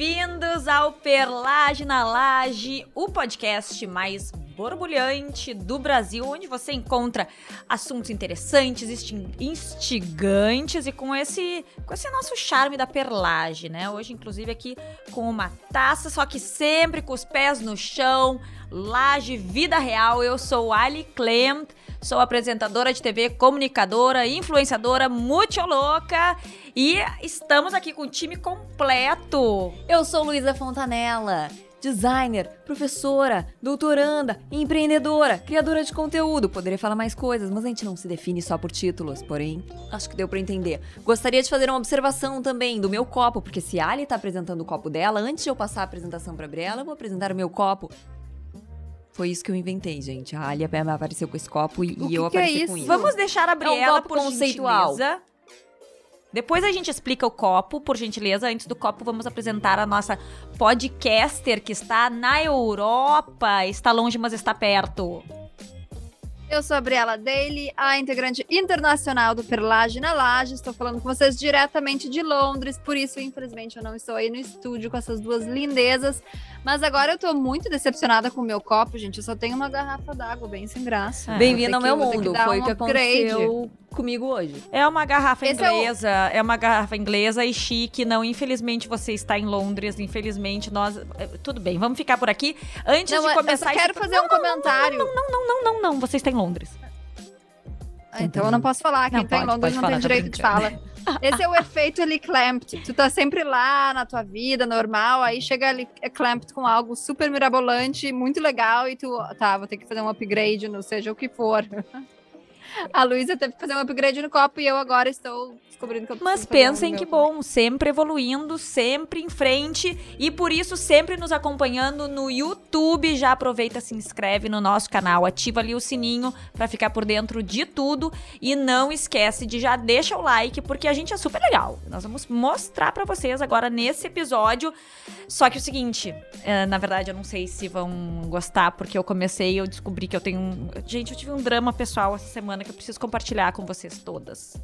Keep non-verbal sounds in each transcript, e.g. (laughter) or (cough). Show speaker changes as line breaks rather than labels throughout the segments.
Bem-vindos ao Perlage na Laje, o podcast mais borbulhante do Brasil, onde você encontra assuntos interessantes, instigantes e com esse, com esse nosso charme da perlage, né? Hoje, inclusive, aqui com uma taça, só que sempre com os pés no chão, laje, vida real. Eu sou Ali Klemt, sou apresentadora de TV, comunicadora, influenciadora, muito louca e estamos aqui com o time completo.
Eu sou Luísa Fontanella designer, professora, doutoranda, empreendedora, criadora de conteúdo. Poderia falar mais coisas, mas a gente não se define só por títulos, porém, acho que deu para entender. Gostaria de fazer uma observação também do meu copo, porque se a Ali tá apresentando o copo dela, antes de eu passar a apresentação para Briela, eu vou apresentar o meu copo. Foi isso que eu inventei, gente. A Ali apareceu com esse copo e, e eu
que é
apareci
é
com isso.
Vamos deixar a Briela é um
por conceitual.
Gentileza. Depois a gente explica o copo, por gentileza. Antes do copo, vamos apresentar a nossa podcaster que está na Europa. Está longe, mas está perto.
Eu sou a Briela Daly, a integrante internacional do Perlage na Laje. Estou falando com vocês diretamente de Londres, por isso, infelizmente, eu não estou aí no estúdio com essas duas lindezas. Mas agora eu tô muito decepcionada com o meu copo, gente. Eu só tenho uma garrafa d'água, bem sem graça.
É. Bem-vindo ao meu mundo. Foi o que aconteceu comigo hoje.
É uma garrafa Esse inglesa, é, o... é, uma garrafa inglesa e chique. Não, infelizmente você está em Londres. Infelizmente nós. É, tudo bem, vamos ficar por aqui. Antes
não,
de começar.
Eu quero fazer não, um comentário.
Não, não, não, não, não, não. Você está em Londres.
Ah, então eu não posso falar. Quem não, tá pode, em Londres não falar, tem direito de fala. (laughs) Esse é o efeito ali clamped. Tu tá sempre lá na tua vida normal, aí chega ali clamped com algo super mirabolante, muito legal, e tu, tá, vou ter que fazer um upgrade, não seja o que for. A Luísa teve que fazer um upgrade no copo e eu agora estou descobrindo que eu
Mas pensem que bom, sempre evoluindo, sempre em frente e por isso sempre nos acompanhando no YouTube. Já aproveita, se inscreve no nosso canal, ativa ali o sininho para ficar por dentro de tudo e não esquece de já deixa o like porque a gente é super legal. Nós vamos mostrar para vocês agora nesse episódio. Só que o seguinte, é, na verdade eu não sei se vão gostar porque eu comecei, eu descobri que eu tenho um... gente, eu tive um drama pessoal essa semana que eu preciso compartilhar com vocês todas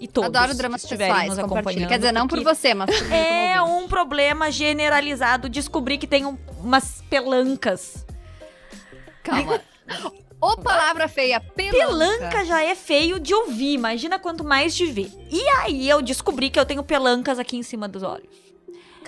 e todos
Adoro dramas que pessoais, nos acompanhando. Quer dizer, não por você, mas por (laughs)
É um problema generalizado descobrir que tem um, umas pelancas.
Calma. (laughs) Ô, palavra feia, pelanca.
Pelanca já é feio de ouvir, imagina quanto mais de ver. E aí eu descobri que eu tenho pelancas aqui em cima dos olhos.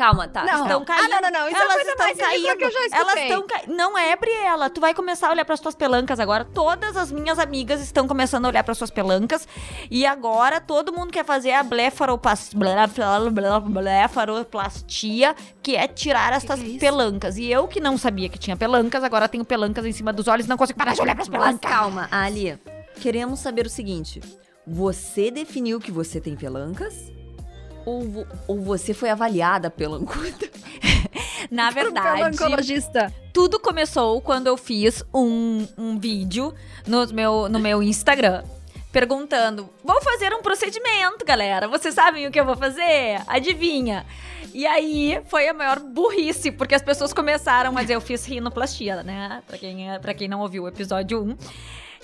Calma, tá.
Não. Estão caindo. Ah, não, não, não. Isso é elas é estão mais caindo. que eu já escutei.
Elas estão caindo. Não é, Briela. Tu vai começar a olhar para as tuas pelancas agora. Todas as minhas amigas estão começando a olhar para suas pelancas. E agora todo mundo quer fazer a blefaroplastia, que é tirar essas que que é pelancas. E eu que não sabia que tinha pelancas, agora tenho pelancas em cima dos olhos, não consigo parar de olhar para as pelancas.
Mas calma, Ali. Queremos saber o seguinte. Você definiu que você tem pelancas? Ou, ou você foi avaliada pela Ancuda? (laughs)
Na verdade, tudo começou quando eu fiz um, um vídeo no meu, no meu Instagram perguntando: vou fazer um procedimento, galera. Vocês sabem o que eu vou fazer? Adivinha? E aí foi a maior burrice, porque as pessoas começaram, mas eu fiz rinoplastia, né? Pra quem, é, pra quem não ouviu o episódio 1.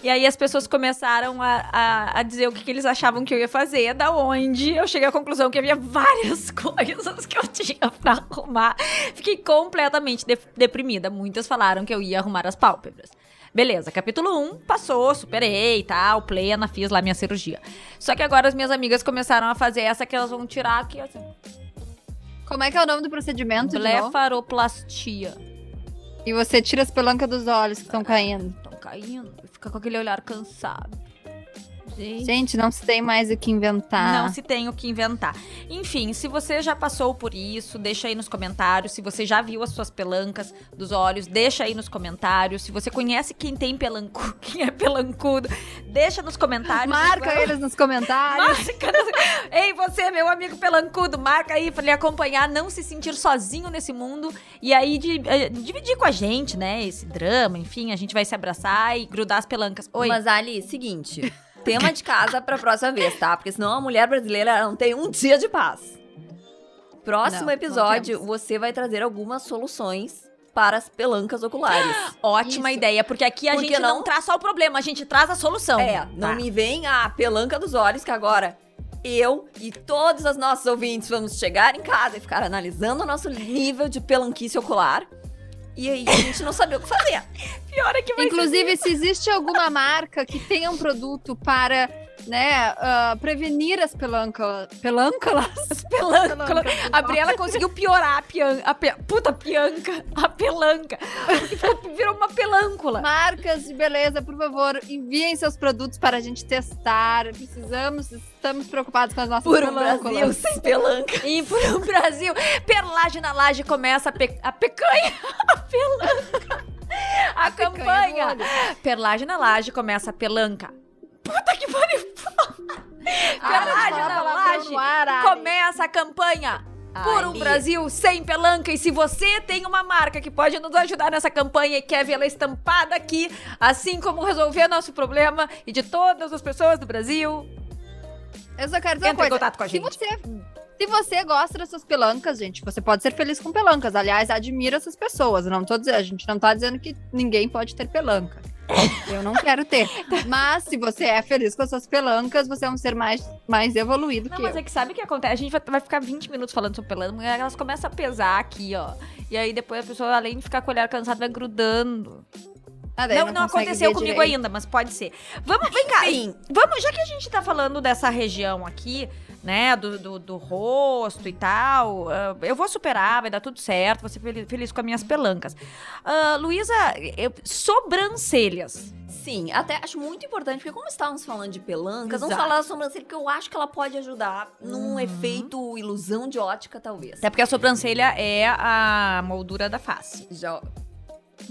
E aí as pessoas começaram a, a, a, dizer o que, que, eles achavam que eu ia fazer, da onde eu cheguei à conclusão que havia várias (laughs) coisas que eu tinha pra arrumar. Fiquei completamente de, deprimida. Muitas falaram que eu ia arrumar as pálpebras. Beleza, capítulo 1 passou, superei e tal, plena, fiz lá minha cirurgia. Só que agora as minhas amigas começaram a fazer essa que elas vão tirar aqui, assim.
Como é que é o nome do procedimento?
Blefaroplastia.
E você tira as pelancas dos olhos que estão caindo.
Caindo fica com aquele olhar cansado.
Gente. Gente, não se tem mais o que inventar.
Não se tem o que inventar. Enfim, se você já passou por isso, deixa aí nos comentários. Se você já viu as suas pelancas dos olhos, deixa aí nos comentários. Se você conhece quem tem pelancu, (laughs) quem é pelancudo, deixa nos comentários.
Marca eles nos comentários. Marca. (laughs)
Ei, você, meu amigo pelancudo, marca aí pra ele acompanhar, não se sentir sozinho nesse mundo. E aí de, uh, dividir com a gente, né, esse drama. Enfim, a gente vai se abraçar e grudar as pelancas. Oi.
Mas, Ali, seguinte tema de casa pra próxima vez, tá? Porque senão a mulher brasileira não tem um dia de paz. Próximo não, episódio, não você vai trazer algumas soluções para as pelancas oculares. (gasps)
Ótima Isso. ideia, porque aqui a porque gente não... não... traz só o problema, a gente traz a solução.
É, não tá. me vem a pelanca dos olhos, que agora eu e todos os nossos ouvintes vamos chegar em casa e ficar analisando o nosso nível de pelanquice ocular. E aí a gente não sabia o que fazer. (laughs)
Pior é que vai
Inclusive, se existe alguma marca que tenha um produto para né, uh, prevenir as pelancas. Pelânculas?
As pelânculas. A Briela conseguiu piorar a, pian, a pe, puta pianca, a pelanca. Virou uma pelâncula.
Marcas de beleza, por favor, enviem seus produtos para a gente testar. Precisamos, estamos preocupados com as nossas
por pelânculas. Por um Brasil sem pelanca.
E por um Brasil, perlage na laje começa a, pe, a pecanha, (laughs) a pelanca. A, a campanha. Perlage na laje começa a pelanca. Puta que pariu! Pelagem na laje começa a campanha por um Brasil sem pelanca. E se você tem uma marca que pode nos ajudar nessa campanha e quer vê-la estampada aqui, assim como resolver nosso problema e de todas as pessoas do Brasil,
eu só quero dizer
Entra uma coisa. em contato com a gente.
Se você, se você gosta dessas pelancas, gente, você pode ser feliz com pelancas. Aliás, admira essas pessoas. não tô dizendo, a gente não tá dizendo que ninguém pode ter pelanca. Eu não quero ter. Mas se você é feliz com as suas pelancas, você é um ser mais, mais evoluído
não,
que
mas
eu.
é que sabe o que acontece? A gente vai, ficar 20 minutos falando sobre pelanca, elas começam a pesar aqui, ó. E aí depois a pessoa, além de ficar com o olhar cansado, vai grudando. Ah, não, não, não aconteceu comigo direito. ainda, mas pode ser. Vamos, vem cá. Vamos, já que a gente tá falando dessa região aqui, né, do, do, do, rosto e tal. Uh, eu vou superar, vai dar tudo certo, vou ser feliz, com as minhas pelancas. Uh, Luísa, sobrancelhas.
Sim, até acho muito importante, porque como estávamos falando de pelancas, Exato. vamos falar da sobrancelha, porque eu acho que ela pode ajudar num uhum. efeito ilusão de ótica, talvez.
Até porque a sobrancelha é a moldura da face.
Já.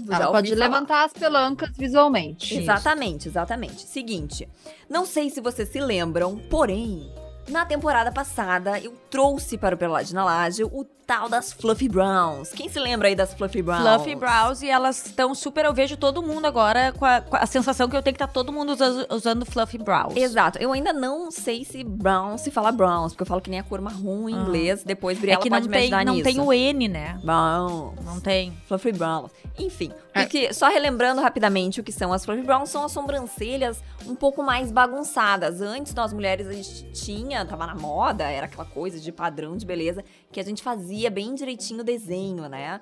Ela pode levantar as pelancas visualmente.
Exatamente, exatamente. Seguinte, não sei se vocês se lembram, porém, na temporada passada, eu trouxe para o Pelade na Laje o tal das Fluffy Browns. Quem se lembra aí das Fluffy Browns?
Fluffy Browns, e elas estão super. Eu vejo todo mundo agora com a, com a, sensação que eu tenho que estar tá todo mundo usando, usando Fluffy Browns.
Exato. Eu ainda não sei se Brown se fala Browns, porque eu falo que nem a cor marrom em ah. inglês. Depois Briela é que pode
não tem,
não
nisso. tem o N, né?
Browns.
Não tem.
Fluffy Browns. Enfim, é. porque, só relembrando rapidamente o que são as Fluffy Browns, são as sobrancelhas um pouco mais bagunçadas. Antes, nós mulheres, a gente tinha, tava na moda, era aquela coisa de padrão de beleza, que a gente fazia bem direitinho o desenho, né?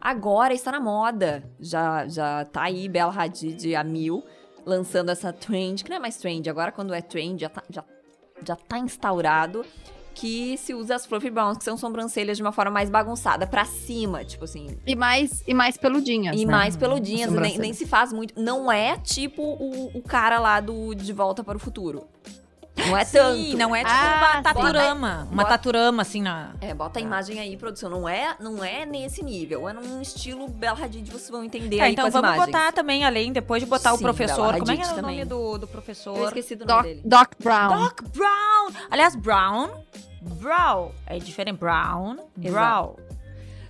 Agora está na moda. Já, já tá aí Bela Hadid a mil, lançando essa trend, que não é mais trend, agora quando é trend já tá, já, já tá instaurado que se usa as fluffy browns, que são sobrancelhas de uma forma mais bagunçada, para cima, tipo assim.
E mais, e mais peludinhas.
E
né?
mais peludinhas, nem, nem, se faz muito. Não é tipo o, o cara lá do De Volta para o Futuro. Não é Sim, tanto.
não é tipo ah, uma taturama. Bota, uma taturama, assim, na...
É, bota a tá. imagem aí, produção. Não é, não é nesse nível. É num estilo Bela Hadid, vocês vão entender é, aí
então
vamos
imagens. botar também, além, depois de botar Sim, o professor... Como é que é o nome do, do professor? Eu
esqueci do nome
Doc,
dele.
Doc Brown.
Doc Brown! Aliás, Brown... Brown. É diferente. Brown. Brown.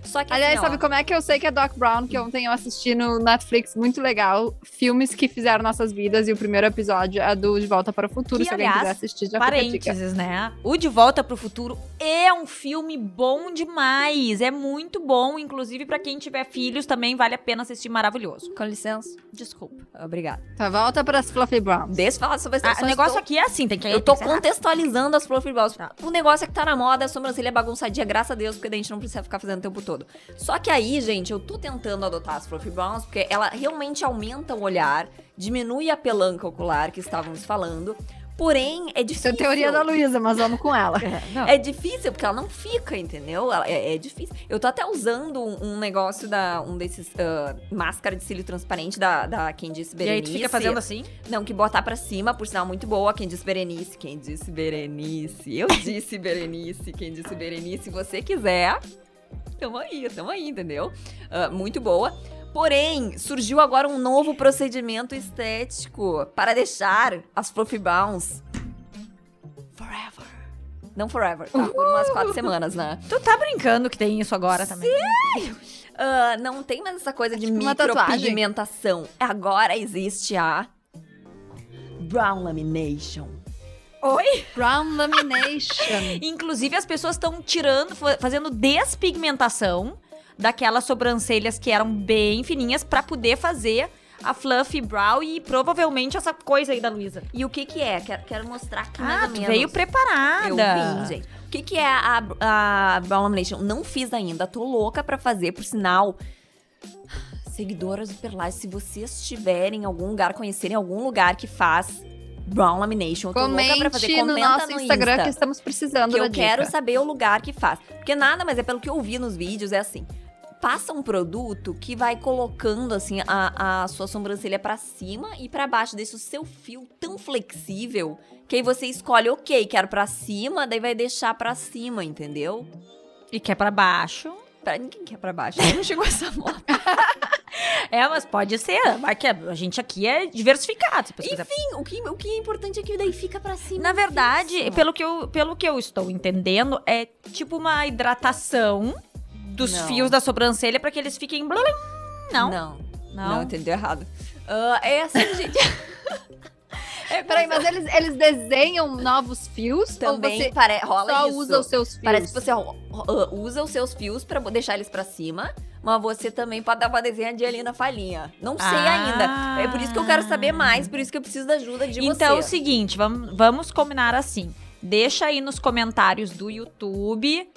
Só que Aliás, assim, sabe como é que eu sei que é Doc Brown? Que ontem eu assisti no Netflix, muito legal. Filmes que fizeram nossas vidas. E o primeiro episódio é do De Volta para o Futuro.
Que,
se
aliás, alguém quiser assistir, já parênteses, né? O De Volta para o Futuro é um filme bom demais. É muito bom. Inclusive, para quem tiver filhos, também vale a pena assistir. Maravilhoso.
Com licença.
Desculpa.
Obrigada.
Tá, volta para as Fluffy Browns.
Deixa eu falar sobre
ah, O negócio aqui é assim, tem que...
Eu tô contextualizando as Fluffy Browns. Tá. O negócio é que tá na moda, a sobrancelha é bagunçadinha, graças a Deus, porque daí a gente não precisa ficar fazendo o tempo todo. Só que aí, gente, eu tô tentando adotar as Fluffy Browns, porque ela realmente aumenta o olhar, diminui a pelanca ocular que estávamos falando. Porém, é difícil.
Isso é teoria da Luísa, mas vamos com ela. (laughs)
É, é, difícil, porque ela não fica, entendeu? É, é difícil. Eu tô até usando um, um negócio da. um desses. Uh, máscara de cílio transparente da, da Quem Disse Berenice.
E aí tu fica fazendo assim?
Não, que botar pra cima, por sinal, muito boa. Quem disse Berenice. Quem disse Berenice. Eu (laughs) disse Berenice. Quem disse Berenice. Se você quiser, Tamo aí, tamo aí, entendeu? Uh, muito boa. Porém, surgiu agora um novo procedimento estético para deixar as Fluffy Browns forever. Não forever, tá? Por umas quatro semanas, né?
Tu tá brincando que tem isso agora também?
Sim! Uh, não tem mais essa coisa de tipo micropigmentação. Agora existe a Brown Lamination.
Oi?
Brown lamination. (laughs)
Inclusive, as pessoas estão tirando, fazendo despigmentação daquelas sobrancelhas que eram bem fininhas para poder fazer a Fluffy Brow e provavelmente essa coisa aí da Luísa.
E o que que é? Quero, quero mostrar aqui
ah,
mais ou menos.
veio preparada.
Eu vim, gente. O que que é a, a Brown Lamination? Não fiz ainda, tô louca pra fazer, por sinal... Seguidoras do Perlage, se vocês estiverem em algum lugar, conhecerem algum lugar que faz Brown Lamination. Eu tô
Comente
louca pra fazer.
no
Comenta
nosso
no
Instagram
Insta,
que estamos precisando
que eu quero
dica.
saber o lugar que faz. Porque nada, mas é pelo que eu vi nos vídeos, é assim. Passa um produto que vai colocando assim a, a sua sobrancelha pra cima e pra baixo, deixa o seu fio tão flexível que aí você escolhe, ok, quero pra cima, daí vai deixar pra cima, entendeu?
E quer pra baixo.
Pra ninguém quer pra baixo. Não chegou essa moda. (laughs)
É, mas pode ser. A gente aqui é diversificado. quiser.
Enfim, o que, o que é importante é que daí fica pra cima.
Na verdade, pelo que, eu, pelo que eu estou entendendo, é tipo uma hidratação dos
Não.
fios da sobrancelha pra que eles fiquem. blá. Não.
Não,
Não.
não, entendeu errado. Ah, é assim, (laughs) gente. (laughs)
É, peraí, mas eles, eles desenham novos fios?
Também
ou você
pare... rola
só
isso.
usa os seus fios?
Parece que você ó, usa os seus fios pra deixar eles pra cima, mas você também pode dar uma desenhadinha ali na falhinha. Não sei
Ah.
ainda. É por isso que eu quero saber mais, por isso que eu preciso da ajuda de
então é o
você.
seguinte, vamos, vamos combinar assim. Deixa aí nos comentários do YouTube.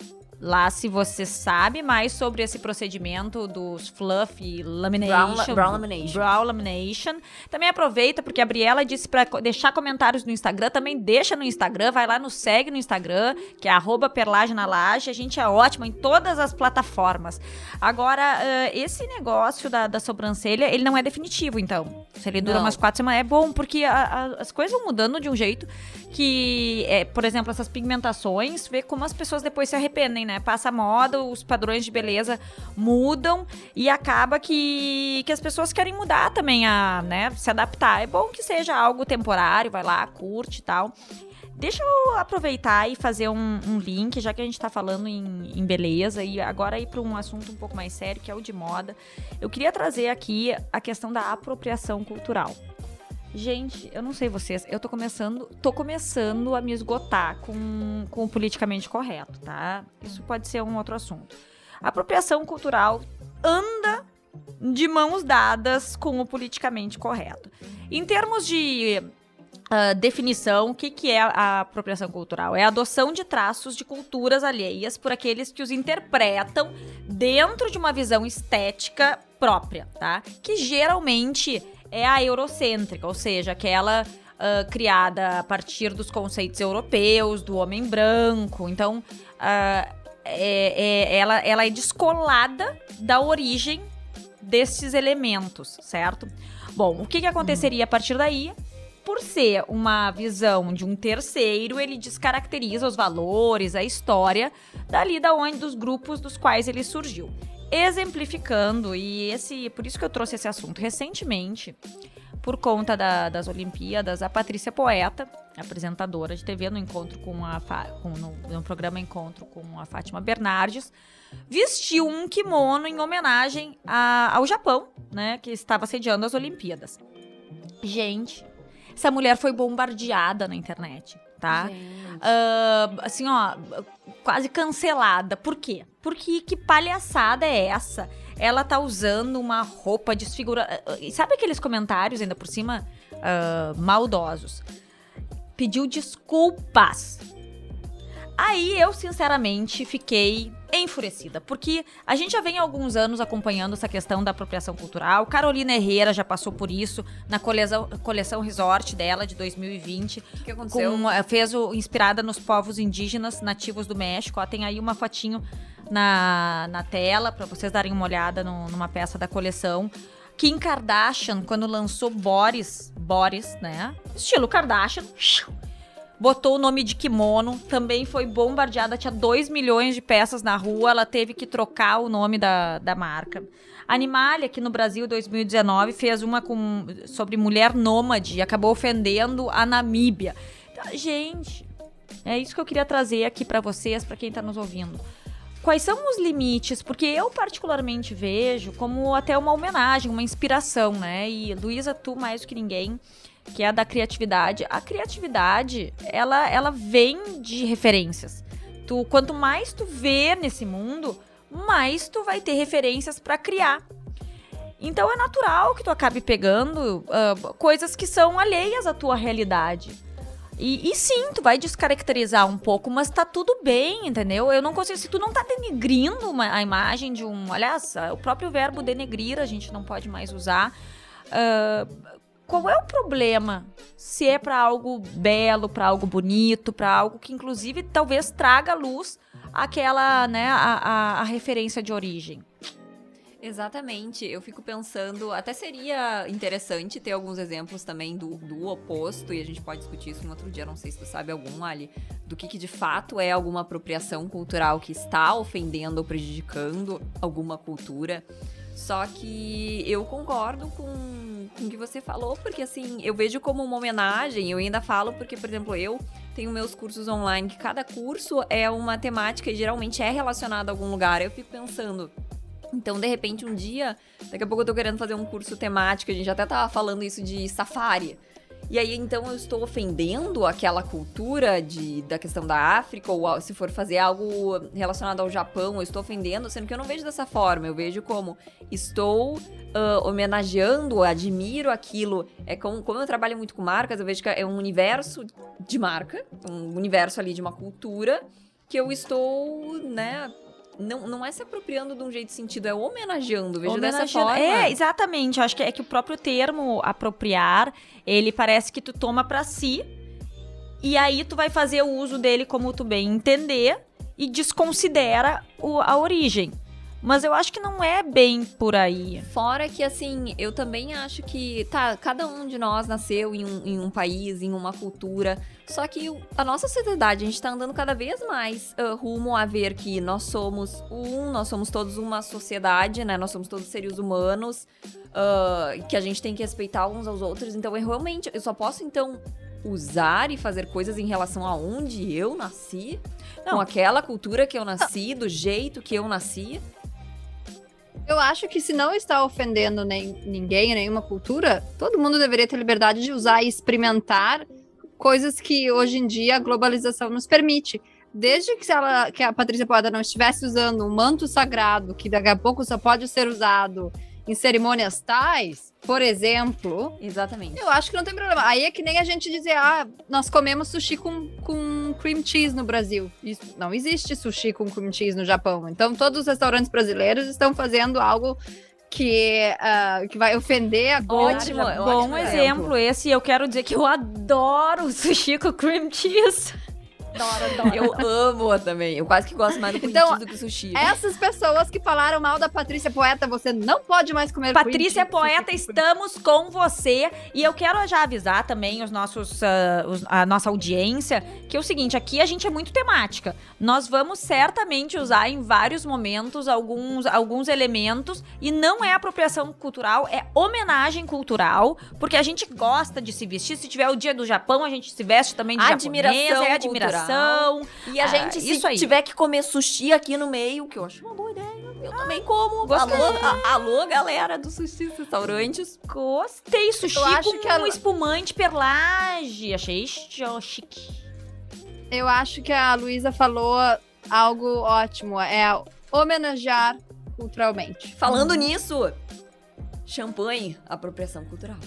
Lá, se você sabe mais sobre esse procedimento dos fluff lamination.
Brown- brown lamination.
brow lamination. Também aproveita, porque a Briela disse co- deixar comentários no Instagram. Também deixa no Instagram, vai lá, nos segue no Instagram, que é arroba perlage na laje. A gente é ótimo em todas as plataformas. Agora, eh, esse negócio da, da sobrancelha, ele não é definitivo, então. Se ele dura
Não.
umas quatro semanas, é bom, porque a- a- as coisas vão mudando de um jeito que, é, por exemplo, essas pigmentações, vê como as pessoas depois se arrependem, né? Passa a moda, os padrões de beleza mudam e acaba que, que as pessoas querem mudar também, a, né? Se adaptar. É bom que seja algo temporário, vai lá, curte e tal. Deixa eu aproveitar e fazer um, um link, já que a gente tá falando em, em beleza, e agora ir para um assunto um pouco mais sério, que é o de moda. Eu queria trazer aqui a questão da apropriação cultural. Gente, eu não sei vocês, eu tô começando, tô começando a me esgotar com, com o politicamente correto, tá? Isso pode ser um outro assunto. A apropriação cultural anda de mãos dadas com o politicamente correto. Em termos de ah, definição, o que, que é a apropriação cultural? É a adoção de traços de culturas alheias por aqueles que os interpretam dentro de uma visão estética própria, tá? Que geralmente é a eurocêntrica, ou seja, aquela ah, criada a partir dos conceitos europeus, do homem branco. Então, ah, é- é- ela, ela é descolada da origem desses elementos, certo? Bom, o que, que aconteceria a partir daí? Por ser uma visão de um terceiro, ele descaracteriza os valores, a história dali da onde dos grupos dos quais ele surgiu. Exemplificando, e esse, por isso que eu trouxe esse assunto recentemente, por conta da- das Olimpíadas, a Patrícia Poeta, apresentadora de TV no encontro com a com- no, no programa Encontro com a Fátima Bernardes, vestiu um kimono em homenagem a- ao Japão, né, que estava sediando as Olimpíadas. Gente, essa mulher foi bombardeada na internet, tá? Ah, assim, ó, quase cancelada. Por quê? Porque que palhaçada é essa? Ela tá usando uma roupa desfigurada. E sabe aqueles comentários, ainda por cima, ah, maldosos? Pediu desculpas. Aí eu, sinceramente, fiquei enfurecida, porque a gente já vem há alguns anos acompanhando essa questão da apropriação cultural. Carolina Herrera já passou por isso na coleção, coleção Resort dela de 2020
O que, aconteceu?
com, fez o inspirada nos povos indígenas nativos do México. Ó, tem aí uma fotinho na, na tela para vocês darem uma olhada no- numa peça da coleção. Kim Kardashian, quando lançou Boris, Boris, né? Estilo Kardashian, botou o nome de kimono, também foi bombardeada, tinha 2 milhões de peças na rua, ela teve que trocar o nome da, da marca. Animalia, aqui no Brasil, 2019, fez uma com, sobre mulher nômade e acabou ofendendo a Namíbia. Então, gente, é isso que eu queria trazer aqui pra vocês, pra quem tá nos ouvindo. Quais são os limites? Porque eu particularmente vejo como até uma homenagem, uma inspiração, né? E Luísa, tu mais do que ninguém, que é a da criatividade. A criatividade, ela, ela vem de referências. Tu, quanto mais tu vê nesse mundo, mais tu vai ter referências pra criar. Então é natural que tu acabe pegando uh, coisas que são alheias à tua realidade. E, e, sim, tu vai descaracterizar um pouco, mas tá tudo bem, entendeu? Eu não consigo. Se tu não tá denegrindo uma, a imagem de um. Aliás, o próprio verbo denegrir a gente não pode mais usar. Uh, qual é o problema? Se é para algo belo, para algo bonito, para algo que inclusive talvez traga luz aquela, né, a, a, a referência de origem.
Exatamente. Eu fico pensando, até seria interessante ter alguns exemplos também do, do oposto, e a gente pode discutir isso um outro dia, não sei se tu sabe algum, Ali, do que, que de fato é alguma apropriação cultural que está ofendendo ou prejudicando alguma cultura. Só que eu concordo com, com o que você falou, porque assim, eu vejo como uma homenagem, eu ainda falo porque, por exemplo, eu tenho meus cursos online, que cada curso é uma temática e geralmente é relacionada a algum lugar. Eu fico pensando, então, de repente, um dia, daqui a pouco eu tô querendo fazer um curso temático, a gente até tava falando isso de safari. E aí, então, eu estou ofendendo aquela cultura de, da questão da África, ou se for fazer algo relacionado ao Japão, eu estou ofendendo, sendo que eu não vejo dessa forma. Eu vejo como estou uh, homenageando, admiro aquilo. É como, como eu trabalho muito com marcas, eu vejo que é um universo de marca, um universo ali de uma cultura que eu estou, né, não, não é se apropriando de um jeito sentido, é homenageando, vejo homenageando. dessa forma.
É, exatamente. Eu acho que é que o próprio termo apropriar, ele parece que tu toma para si e aí tu vai fazer o uso dele como tu bem entender e desconsidera o, a origem. Mas eu acho que não é bem por aí.
Fora que, assim, eu também acho que, tá, cada um de nós nasceu em um, em um país, em uma cultura. Só que a nossa sociedade, a gente tá andando cada vez mais uh, rumo a ver que nós somos um, nós somos todos uma sociedade, né? Nós somos todos seres humanos, uh, que a gente tem que respeitar uns aos outros. Então, eu realmente, eu só posso, então, usar e fazer coisas em relação a onde eu nasci, não. com aquela cultura que eu nasci, do jeito que eu nasci.
Eu acho que se não está ofendendo nem, ninguém, nenhuma cultura, todo mundo deveria ter liberdade de usar e experimentar coisas que hoje em dia a globalização nos permite. Desde que, ela, que a Patrícia Poeda não estivesse usando um manto sagrado, que daqui a pouco só pode ser usado em cerimônias tais, por exemplo.
Exatamente.
Eu acho que não tem problema. Aí é que nem a gente dizer, ah, nós comemos sushi com, com cream cheese no Brasil. Isso, não existe sushi com cream cheese no Japão. Então, todos os restaurantes brasileiros estão fazendo algo que, uh, que vai ofender a
Ótimo, bom exemplo. exemplo esse. Eu quero dizer que eu adoro sushi com cream cheese.
Adoro, adoro. Eu amo também. Eu quase que gosto mais do então, do que sushi.
Essas pessoas que falaram mal da Patrícia Poeta, você não pode mais comer
Patrícia Poeta, estamos com você. E eu quero já avisar também os nossos, uh, os, a nossa audiência que é o seguinte: aqui a gente é muito temática. Nós vamos certamente usar em vários momentos alguns, alguns elementos e não é apropriação cultural, é homenagem cultural, porque a gente gosta de se vestir. Se tiver o dia do Japão, a gente se veste também de
admiração japonesa,
é admiração
e a ah, gente, se aí. tiver que comer sushi aqui no meio, que eu acho uma boa ideia, eu ah, também como. Gostei. Alô, alô, galera do Sushi Restaurantes.
Gostei. Sushi eu acho com que a... um espumante perlage. Achei chique.
Eu acho que a Luísa falou algo ótimo. É homenagear culturalmente.
Falando hum. nisso, champanhe, apropriação cultural.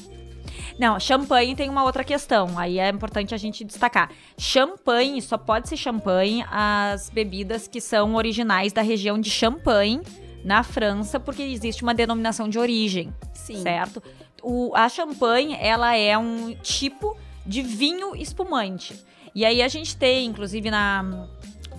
Não, champanhe tem uma outra questão. Aí é importante a gente destacar. Champanhe só pode ser champanhe as bebidas que são originais da região de Champagne, na França, porque existe uma denominação de origem. Sim. Certo? O, a champanhe, ela é um tipo de vinho espumante. E aí a gente tem, inclusive na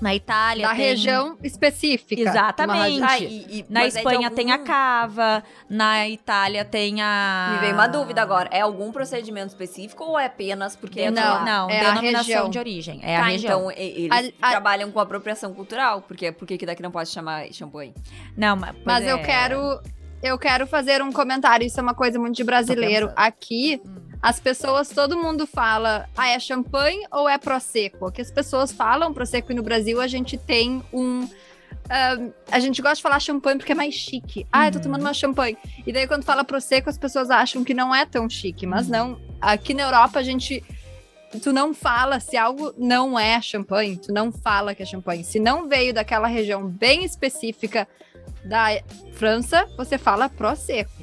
na Itália.
Da
tem...
região específica.
Exatamente. Ah, e, e, na Espanha é algum... tem a cava, na Itália tem a.
Me veio uma dúvida agora. É algum procedimento específico ou é apenas porque
é Não, não, é denominação de origem. É tá, a região.
Então, eles a, a... trabalham com apropriação cultural, porque por que daqui não pode chamar champanhe?
Não, mas.
Mas é... eu quero. Eu quero fazer um comentário. Isso é uma coisa muito de brasileiro. Aqui. Hum as pessoas, todo mundo fala, ah, é champanhe ou é prosecco? Que as pessoas falam prosecco e no Brasil a gente tem um Uh, a gente gosta de falar champanhe porque é mais chique. Ah, eu tô tomando uhum. uma champanhe. E daí, quando fala prosecco, as pessoas acham que não é tão chique. Mas uhum. não. Aqui na Europa, a gente. Tu não fala se algo não é champanhe. Tu não fala que é champanhe. Se não veio daquela região bem específica da França, você fala prosecco.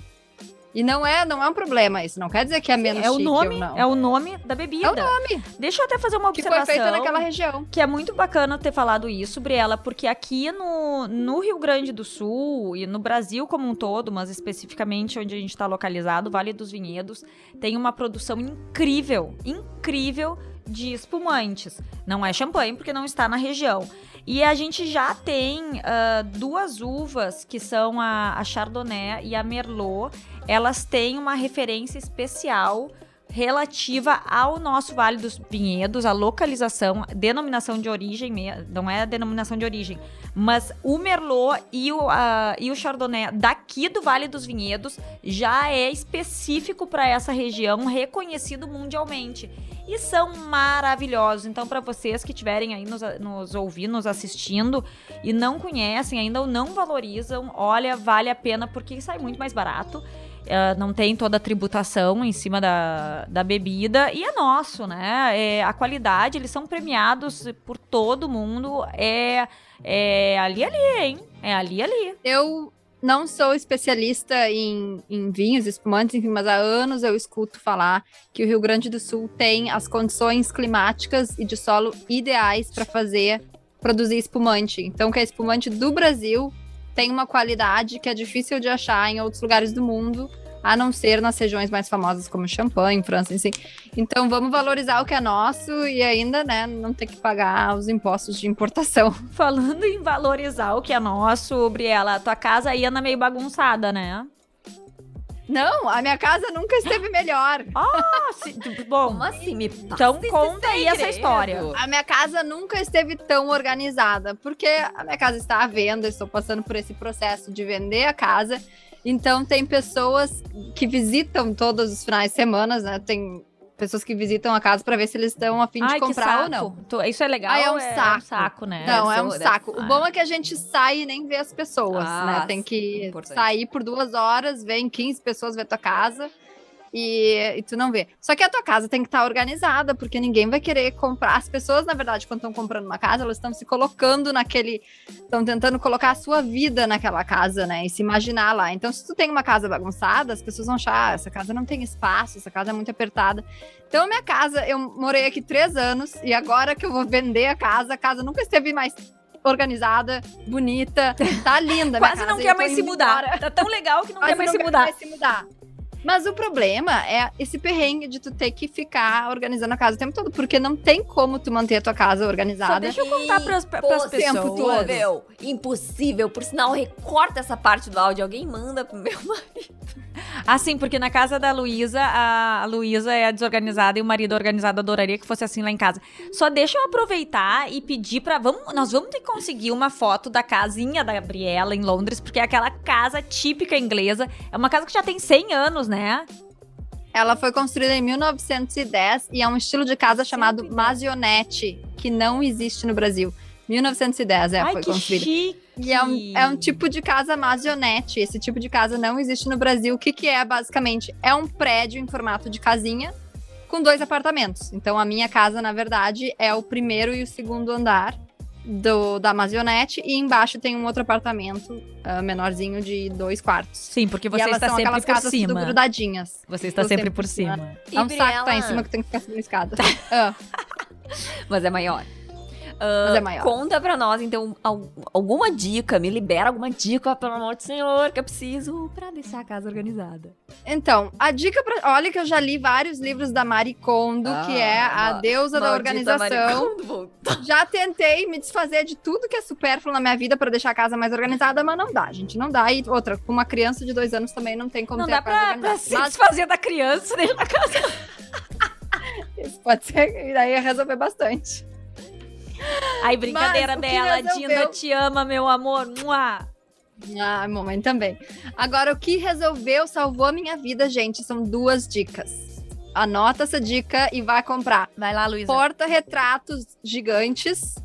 E não é, não é um problema isso. Não quer dizer que é menos
é o nome. É o nome da bebida.
É o nome.
Deixa eu até fazer uma
que
observação.
foi feita naquela região.
Que é muito bacana ter falado isso, Briela, porque aqui no, no Rio Grande do Sul e no Brasil como um todo, mas especificamente onde a gente está localizado, Vale dos Vinhedos, tem uma produção incrível, incrível de espumantes. Não é champanhe, porque não está na região. E a gente já tem uh, duas uvas, que são a, a Chardonnay e a Merlot. Elas têm uma referência especial relativa ao nosso Vale dos Vinhedos, a localização, denominação de origem, não é a denominação de origem, mas o Merlot e o, uh, e o Chardonnay daqui do Vale dos Vinhedos já é específico para essa região, reconhecido mundialmente. E são maravilhosos. Então, para vocês que estiverem aí nos, nos ouvindo, nos assistindo e não conhecem ainda ou não valorizam, olha, vale a pena porque sai muito mais barato. Uh, não tem toda a tributação em cima da, da bebida e é nosso, né? É, a qualidade, eles são premiados por todo mundo. É, é ali, ali, hein? É ali, ali.
Eu não sou especialista em, em vinhos, espumantes, enfim, mas há anos eu escuto falar que o Rio Grande do Sul tem as condições climáticas e de solo ideais para fazer produzir espumante. Então, que a espumante do Brasil tem uma qualidade que é difícil de achar em outros lugares do mundo, a não ser nas regiões mais famosas como Champagne, França, assim. Então vamos valorizar o que é nosso e ainda, né, não ter que pagar os impostos de importação. (laughs)
Falando em valorizar o que é nosso, Briela, tua casa ia na meio bagunçada, né?
Não, a minha casa nunca esteve melhor.
Ah, se, bom.
Como assim? Me
então conta aí essa história.
A minha casa nunca esteve tão organizada, porque a minha casa está à venda, estou passando por esse processo de vender a casa. Então tem pessoas que visitam todos os finais de semana, né? Tem pessoas que visitam a casa para ver se eles estão a fim de comprar ou não.
Isso é legal?
É um
é
saco.
um saco, né?
Não, é um saco. O bom é que a gente sai e nem vê as pessoas, ah, né? Tem que sair por duas horas, vem 15 pessoas ver tua casa e, e, tu não vê. Só que a tua casa tem que estar tá organizada, porque ninguém vai querer comprar. As pessoas, na verdade, quando estão comprando uma casa, elas estão se colocando naquele. Estão tentando colocar a sua vida naquela casa, né? E se imaginar lá. Então, se tu tem uma casa bagunçada, as pessoas vão achar: ah, essa casa não tem espaço, essa casa é muito apertada. Então, minha casa, eu morei aqui três anos, e agora que eu vou vender a casa, a casa nunca esteve mais organizada, bonita, tá linda.
Quase não quer mais se mudar. Embora. Tá tão legal que não (laughs) Quase quer mais não se mudar. Mais se mudar.
Mas o problema é esse perrengue de tu ter que ficar organizando a casa o tempo todo, porque não tem como tu manter a tua casa organizada. Só
deixa eu contar pras, pras pessoas.
Impossível, impossível. Por sinal, recorta essa parte do áudio, alguém manda pro meu (laughs) marido.
Assim, porque na casa da Luísa, a Luísa é a desorganizada e o marido organizado adoraria que fosse assim lá em casa. Só deixa eu aproveitar e pedir para vamos, nós vamos ter que conseguir uma foto da casinha da Gabriela em Londres, porque é aquela casa típica inglesa, é uma casa que já tem 100 anos, né?
Ela foi construída em 1910 e é um estilo de casa chamado Masionette, que não existe no Brasil. 1910 é,
Ai,
foi
que
construída.
Chique.
E é um, é um tipo de casa masionete. Esse tipo de casa não existe no Brasil. O que, que é, basicamente? É um prédio em formato de casinha com dois apartamentos. Então, a minha casa, na verdade, é o primeiro e o segundo andar do, da Masionete e embaixo tem um outro apartamento uh, menorzinho de dois quartos.
Sim, porque você está sempre por cima.
grudadinhas.
Você está sempre por cima. cima.
É um saco que tá em cima que tem que ficar subindo a escada.
uh. (laughs) Mas é maior.
Uh, Mas é maior.
Conta pra nós, então, alguma dica, me libera alguma dica, pelo amor do Senhor, que eu preciso pra deixar a casa organizada.
Então, a dica pra. Olha que eu já li vários livros da Marie Kondo, ah, que é a deusa da organização. Já tentei me desfazer de tudo que é supérfluo na minha vida para deixar a casa mais organizada, mas não dá, gente. Não dá. E outra, com uma criança de dois anos também não tem como
não
ter
dá
a casa
pra,
organizada.
Pra se mas... desfazer da criança, deixa a casa. (laughs)
Isso pode ser, e daí ia resolver bastante.
Ai, brincadeira dela. Resolveu... Dina te ama, meu amor. Mua.
Ah, mamãe também. Agora, o que resolveu, salvou a minha vida, gente, são duas dicas. Anota essa dica e vai comprar.
Vai lá, Luísa.
Porta-retratos gigantes.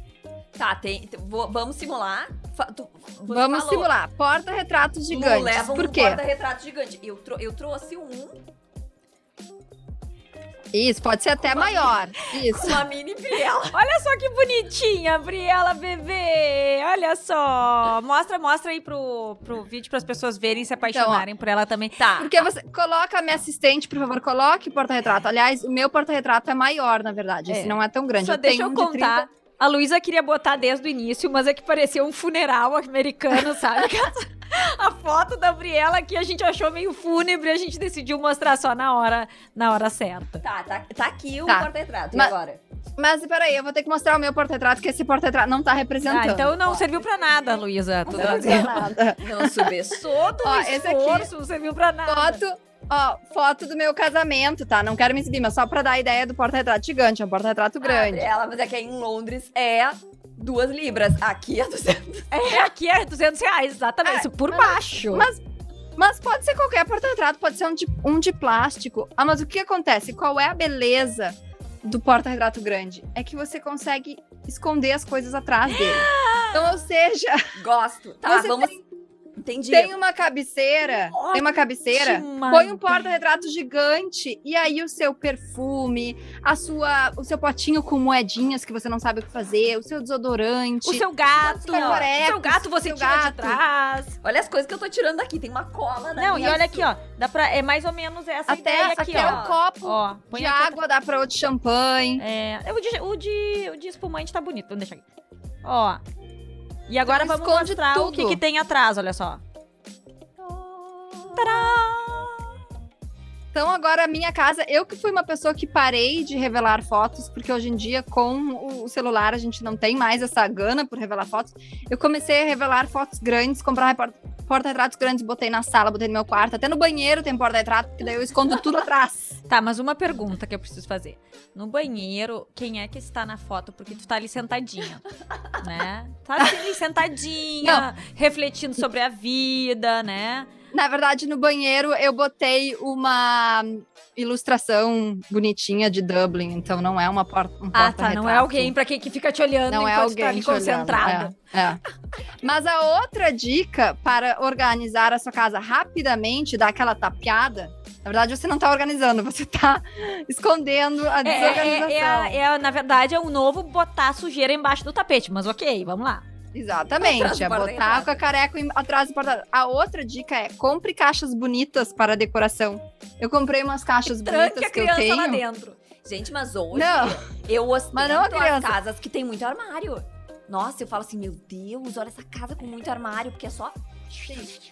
Tá, tem, vou, vamos simular.
Tu, vamos falou. simular. Porta-retratos gigantes. leva um Por quê?
porta-retrato gigante. Eu, eu trouxe um
Isso, pode ser até maior. Isso.
Uma mini Briela. (laughs)
Olha só que bonitinha, Briela bebê. Olha só. Mostra, mostra aí pro, pro vídeo para as pessoas verem e se apaixonarem então, por ela também.
Tá.
Porque você coloca a minha assistente, por favor, coloque o porta-retrato. Aliás, o meu porta-retrato é maior, na verdade. É. Esse não é tão grande.
Só eu deixa eu contar. A Luísa queria botar desde o início, mas é que parecia um funeral americano, sabe? (laughs) (laughs) a foto da Briela que a gente achou meio fúnebre, a gente decidiu mostrar só na hora, na hora certa.
Tá, tá, tá aqui o tá. porta-retrato. Mas, agora?
Mas peraí, eu vou ter que mostrar o meu porta-retrato, que esse porta-retrato não tá representando.
Ah, então não Ó, serviu pra nada, Luísa.
Não serviu pra nada. (laughs)
Não subiçou do Ó, esforço, esse aqui, não serviu pra nada.
Foto, Ó, foto do meu casamento, tá? Não quero me exibir, mas só pra dar a ideia do porta-retrato gigante. É um porta-retrato grande.
Ah, ela, mas é que em Londres é duas libras. Aqui é 200.
É, aqui é 200 reais, exatamente. É, isso por baixo.
Mas, mas pode ser qualquer porta-retrato, pode ser um de, um de plástico. Ah, mas o que acontece? Qual é a beleza do porta-retrato grande? É que você consegue esconder as coisas atrás dele. Então, ou seja.
Gosto. Tá, vamos. Tem Entendi.
Tem uma cabeceira, Ótima. tem uma cabeceira, põe um porta-retrato gigante e aí o seu perfume, a sua, o seu potinho com moedinhas que você não sabe o que fazer, o seu desodorante,
o seu gato, o seu gato você seu tira gato. de trás.
Olha as coisas que eu tô tirando daqui, tem uma cola na
Não, e olha aqui, ó, dá para é mais ou menos essa
até,
ideia aqui,
até
ó.
o copo ó, de água dá para outro champanhe.
É, o de, o de, o de espumante tá bonito, vamos deixar aqui. Ó, e agora então, vamos mostrar tudo. o que, que tem atrás, olha só.
Tadá! Então, agora a minha casa, eu que fui uma pessoa que parei de revelar fotos, porque hoje em dia, com o celular, a gente não tem mais essa gana por revelar fotos. Eu comecei a revelar fotos grandes, comprar porta-retratos grandes, botei na sala, botei no meu quarto, até no banheiro tem porta-retrato, porque daí eu escondo (laughs) tudo atrás.
Tá, mas uma pergunta que eu preciso fazer. No banheiro, quem é que está na foto? Porque tu tá ali sentadinha, né? Tá ali sentadinha, não. refletindo sobre a vida, né?
Na verdade, no banheiro eu botei uma ilustração bonitinha de Dublin, então não é uma porta. Um
ah, tá. Não é alguém para quem que fica te olhando não é alguém tá ali concentrada.
É, é. Mas a outra dica para organizar a sua casa rapidamente, dar aquela tapeada, na verdade, você não está organizando, você está escondendo a desorganização.
É, é, é, na verdade, é um novo botar sujeira embaixo do tapete, mas ok, vamos lá.
Exatamente, é botar com a careca atrás do porta A outra dica é compre caixas bonitas para decoração. Eu comprei umas caixas bonitas
a
que eu tenho.
lá dentro.
Gente, mas hoje não. eu ostento mas não as casas que tem muito armário. Nossa, eu falo assim, meu Deus, olha essa casa com muito armário, porque é só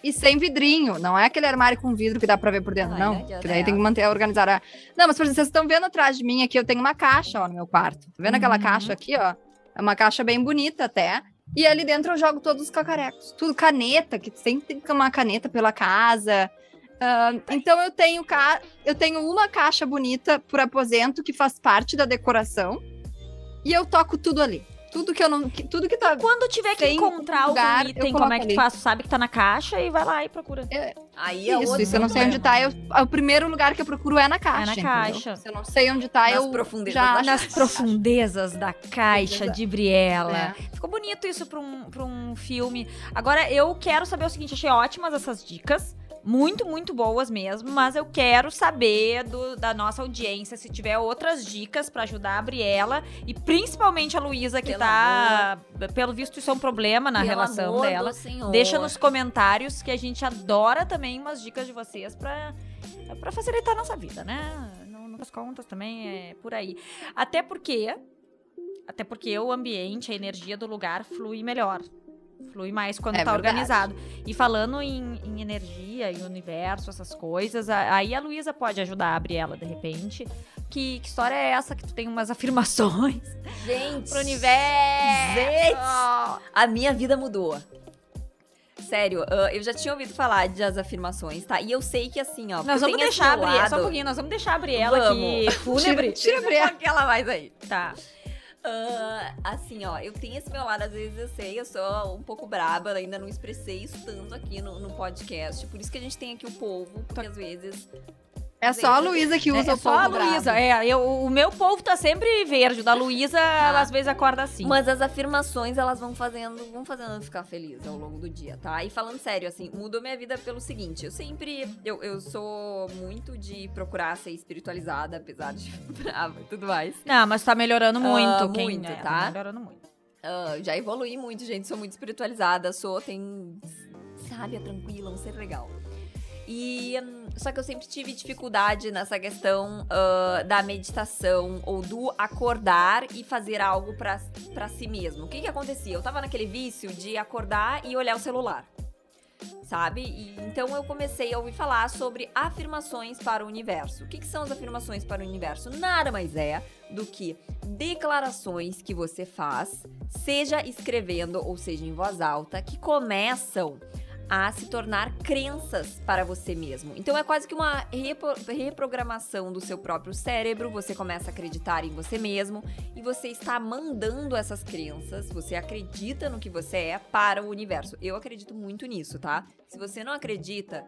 e sem vidrinho, não é aquele armário com vidro que dá pra ver por dentro, não. não que daí tem que manter organizada. Não, mas por exemplo, vocês estão vendo atrás de mim aqui, eu tenho uma caixa, ó, no meu quarto. Tá vendo uhum. aquela caixa aqui, ó? É uma caixa bem bonita até. E ali dentro eu jogo todos os cacarecos. Tudo caneta, que sempre tem uma caneta pela casa. Uh, então eu tenho, ca... eu tenho uma caixa bonita por aposento que faz parte da decoração. E eu toco tudo ali. Tudo que eu não. Tudo que tá.
Quando tiver que encontrar lugar, algum item, como é que tu faz? sabe que tá na caixa e vai lá e procura.
É, aí é isso, isso eu não sei onde tá. Eu, o primeiro lugar que eu procuro é na caixa. É
na caixa.
Se eu não sei onde tá, nas eu.
Profundezas já, nas profundezas da caixa de Briela. É. Ficou bonito isso pra um, pra um filme. Agora, eu quero saber o seguinte: achei ótimas essas dicas muito, muito boas mesmo, mas eu quero saber do, da nossa audiência se tiver outras dicas para ajudar a Briela e principalmente a Luísa que pelo tá, amor. pelo visto isso é um problema na pelo relação dela. Deixa nos comentários que a gente adora também umas dicas de vocês para facilitar a nossa vida, né? No, das contas também é por aí. Até porque até porque o ambiente, a energia do lugar flui melhor. Flui mais quando é tá verdade. organizado. E falando em, em, energia, em universo, essas coisas, aí a Luísa pode ajudar a Briela, de repente. Que, que, história é essa que tu tem umas (laughs) afirmações?
Gente! pro universo! Gente! A minha vida mudou. Sério, uh, eu já tinha ouvido falar das afirmações, tá? E eu sei que assim, ó.
Nós vamos deixar a Briela. Só um pouquinho, nós vamos deixar a Briela vamos. aqui.
Fúnebre. Tira, (laughs) tira a (laughs) Briela. que ela mais aí.
Tá.
Uh, assim, ó, eu tenho esse meu lado, às vezes eu sei, eu sou um pouco braba, ainda não expressei isso tanto aqui no, no podcast. Por isso que a gente tem aqui o povo, porque às vezes
É só a Luísa que usa é, o é só a Luísa.
É, eu, o meu povo tá sempre verde. Da Luísa, ah. ela às vezes acorda assim.
Mas as afirmações, elas vão fazendo, vão fazendo ficar feliz ao longo do dia, tá? E falando sério, assim, mudou minha vida pelo seguinte. Eu sempre, eu, eu sou muito de procurar ser espiritualizada, apesar de (laughs) brava e tudo mais.
Não, mas tá melhorando muito.
Uh, quem, muito,
é,
tá?
tá melhorando muito.
Uh, já evolui muito, gente. Sou muito espiritualizada. Sou, tem sábia, tranquila, um ser legal. E só que eu sempre tive dificuldade nessa questão uh, da meditação ou do acordar e fazer algo para si mesmo. O que que acontecia? Eu tava naquele vício de acordar e olhar o celular. Sabe? E, então eu comecei a ouvir falar sobre afirmações para o universo. O que, que são as afirmações para o universo? Nada mais é do que declarações que você faz, seja escrevendo ou seja em voz alta, que começam a se tornar crenças para você mesmo. Então é quase que uma repro reprogramação do seu próprio cérebro, você começa a acreditar em você mesmo e você está mandando essas crenças, você acredita no que você é para o universo. Eu acredito muito nisso, tá? Se você não acredita,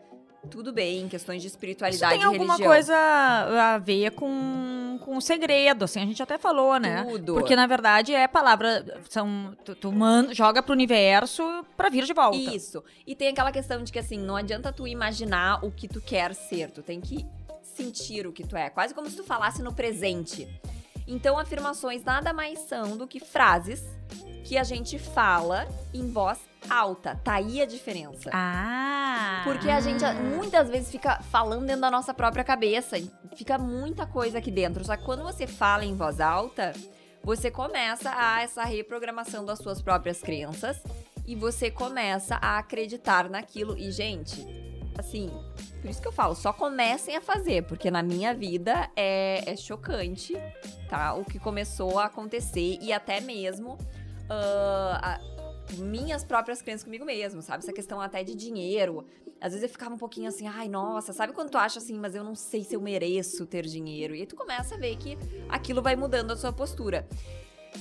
tudo bem, questões de espiritualidade Isso
tem alguma
religião.
coisa a ver com, com o segredo, assim, a gente até falou, né?
Tudo.
Porque, na verdade, é palavra, são, tu, tu man, joga pro universo pra vir de volta.
Isso. E tem aquela questão de que, assim, não adianta tu imaginar o que tu quer ser, tu tem que sentir o que tu é. Quase como se tu falasse no presente. Então, afirmações nada mais são do que frases que a gente fala em voz alta. Tá aí a diferença.
Ah!
Porque a gente muitas vezes fica falando dentro da nossa própria cabeça. Fica muita coisa aqui dentro. Só que quando você fala em voz alta, você começa a essa reprogramação das suas próprias crenças e você começa a acreditar naquilo. E, gente, assim, por isso que eu falo, só comecem a fazer, porque na minha vida é, é chocante, tá? O que começou a acontecer e até mesmo uh, a, minhas próprias crenças comigo mesmo, sabe? Essa questão até de dinheiro. Às vezes eu ficava um pouquinho assim, ai, nossa, sabe quando tu acha assim, mas eu não sei se eu mereço ter dinheiro? E aí tu começa a ver que aquilo vai mudando a sua postura.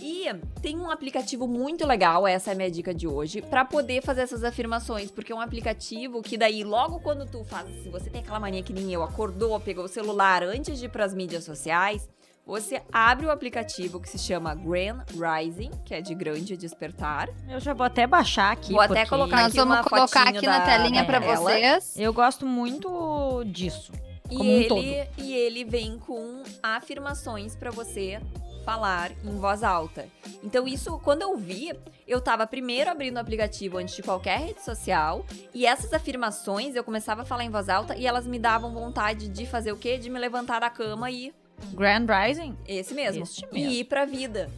E tem um aplicativo muito legal, essa é a minha dica de hoje, para poder fazer essas afirmações, porque é um aplicativo que daí logo quando tu faz, se você tem aquela mania que nem eu, acordou, pegou o celular antes de ir para as mídias sociais, você abre o aplicativo que se chama Grand Rising, que é de grande despertar.
Eu já vou até baixar aqui.
Vou até colocar
Nós
aqui
vamos colocar aqui da, na telinha para vocês.
Eu gosto muito disso.
E
como
ele,
um todo.
e ele vem com afirmações para você falar em voz alta. Então, isso, quando eu vi, eu tava primeiro abrindo o aplicativo antes de qualquer rede social, e essas afirmações eu começava a falar em voz alta e elas me davam vontade de fazer o quê? De me levantar da cama e
Grand Rising?
Esse mesmo.
Este
mesmo. E ir pra vida.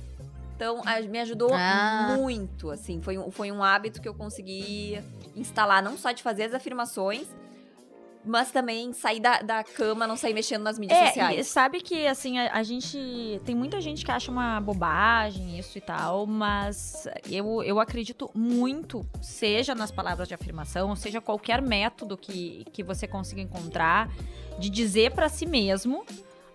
Então, me ajudou ah. muito, assim. Foi um, foi um hábito que eu consegui instalar, não só de fazer as afirmações, mas também sair da, da cama, não sair mexendo nas mídias
é,
sociais.
E sabe que, assim, a, a, gente. Tem muita gente que acha uma bobagem isso e tal, mas eu, eu acredito muito, seja nas palavras de afirmação, seja qualquer método que, que você consiga encontrar, de dizer para si mesmo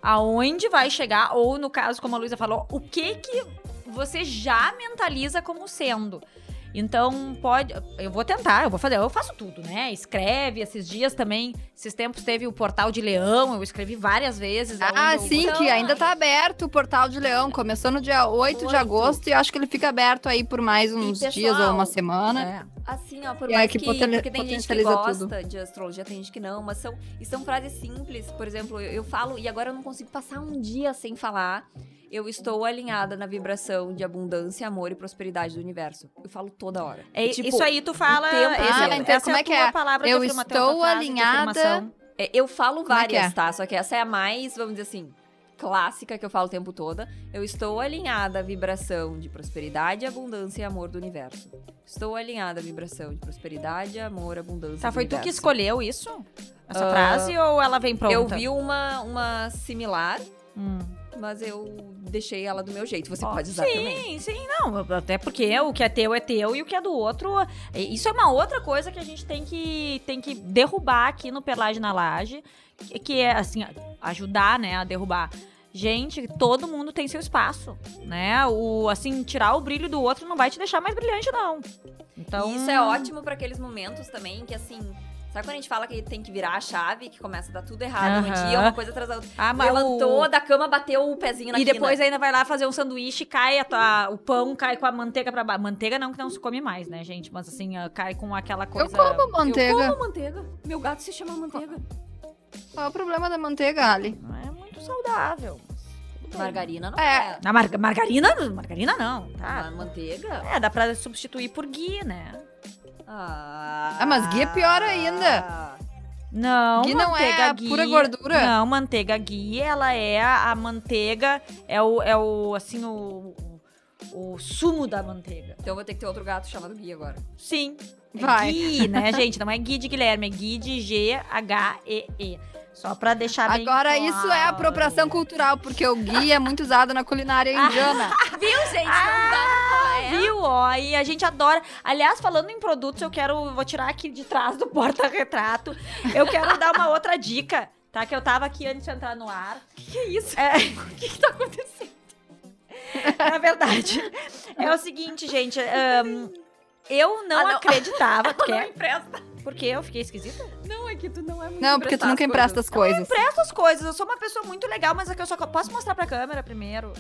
aonde vai chegar, ou no caso, como a Luísa falou, o que que você já mentaliza como sendo. Então, pode. Eu vou tentar, eu vou fazer. Eu faço tudo, né? Escreve. Esses dias também, esses tempos teve o Portal de Leão, eu escrevi várias vezes.
Ah, sim, então, que ainda tá aberto o Portal de Leão. Começou no dia 8, 8. de agosto e acho que ele fica aberto aí por mais uns pessoal, dias ou uma semana. É.
Assim, ó, por é mais que, que porque tem gente que gosta tudo. de astrologia, tem gente que não, mas são, e são frases simples. Por exemplo, eu, eu falo, e agora eu não consigo passar um dia sem falar eu estou alinhada na vibração de abundância, amor e prosperidade do universo. Eu falo toda hora.
É, tipo, isso aí tu fala. Tempo,
ah, então como é, é que é?
Palavra
eu estou alinhada.
É, eu falo como é várias, é tá? Só que essa é a mais, vamos dizer assim, clássica que eu falo o tempo todo. Eu estou alinhada à vibração de prosperidade, abundância e amor do universo. Estou alinhada à vibração de prosperidade, amor, abundância.
Tá, foi tu que escolheu isso? Essa uh, frase ou ela vem pronta?
Eu vi uma, uma similar. Hum mas eu deixei ela do meu jeito. Você oh, pode usar
sim,
também.
Sim, sim, não. Até porque o que é teu é teu e o que é do outro. Isso é uma outra coisa que a gente tem que, tem que derrubar aqui no Pelagem na Laje, que é, assim, ajudar, né, a derrubar. Gente, todo mundo tem seu espaço, né? O assim, tirar o brilho do outro não vai te deixar mais brilhante não. Então,
e isso é ótimo para aqueles momentos também que assim, Sabe quando a gente fala que tem que virar a chave, que começa a dar tudo errado no dia, uma coisa atrás da outra? Ah, Levantou o... da cama, bateu o pezinho na
E quina. depois ainda vai lá fazer um sanduíche, cai a tua, o pão, cai com a manteiga pra baixo. Manteiga não, que não se come mais, né, gente? Mas assim, cai com aquela coisa...
Eu como manteiga.
Eu como manteiga. Meu gato se chama manteiga.
Qual é o problema da manteiga, Ali?
É muito saudável.
Margarina não
é. é. mar margarina, margarina não, tá?
manteiga?
É, dá pra substituir por ghee, né?
Ah, ah mas ghee é pior ainda.
Não,
ghee não é ghee, pura gordura.
Não, manteiga ghee, ela é a, a manteiga, é o, é o assim, o, o sumo da manteiga.
Então eu vou ter que ter outro gato chamado Gui agora.
Sim. É Vai. Gui, né, gente? Não é Gui de Guilherme, é Gui de G-H-E-E. Só pra deixar bem
Agora, claro. isso é apropriação cultural, porque o Gui é muito usado na culinária (laughs) indiana.
Viu, gente?
Ah, é. Viu, ó. E a gente adora. Aliás, falando em produtos, eu quero. Vou tirar aqui de trás do (laughs) porta-retrato. Eu quero dar uma outra dica, tá? Que eu tava aqui antes de entrar no ar.
O que, que, é isso?
É... (laughs) O que, que tá acontecendo? Na verdade, é o seguinte, gente. Um, eu não, ah, não. acreditava. (laughs)
Tu quer? Não empresta.
Por quê? Eu fiquei esquisita?
Não, é que tu não é muito
Não, porque tu nunca empresta as coisas. Eu
empresto as coisas. Eu sou uma pessoa muito legal, mas é que eu só posso mostrar pra câmera primeiro.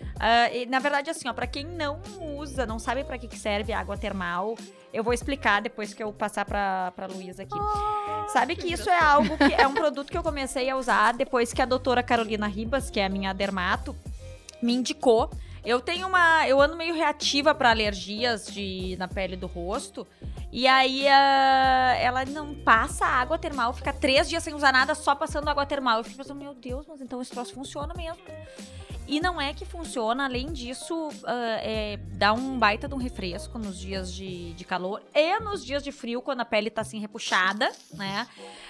Uh, e, na verdade, assim, ó, pra quem não usa, não sabe pra que, que serve água termal, eu vou explicar depois que eu passar pra, pra Luísa aqui. Oh, sabe que, que isso é algo que é um (laughs) produto que eu comecei a usar depois que a doutora Carolina Ribas, que é a minha dermato, me indicou. Eu tenho uma. Eu ando meio reativa para alergias de, na pele do rosto. E aí uh, ela não passa água termal, fica três dias sem usar nada, só passando água termal. Eu fico pensando, meu Deus, mas então esse troço funciona mesmo. E não é que funciona, além disso, uh, é, dá um baita de um refresco nos dias de, de calor e nos dias de frio, quando a pele tá assim repuxada, né?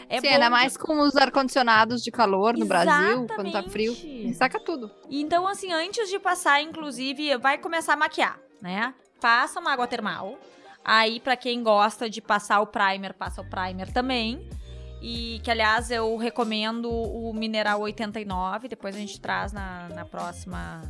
É Sim, ainda mais com os ar-condicionados de calor no Exatamente. Brasil, quando tá frio. Saca tudo.
Então, assim, antes de passar, inclusive, vai começar a maquiar, né? Passa uma água termal. Aí, para quem gosta de passar o primer, passa o primer também. E que, aliás, eu recomendo o Mineral 89. Depois a gente traz na, na próxima.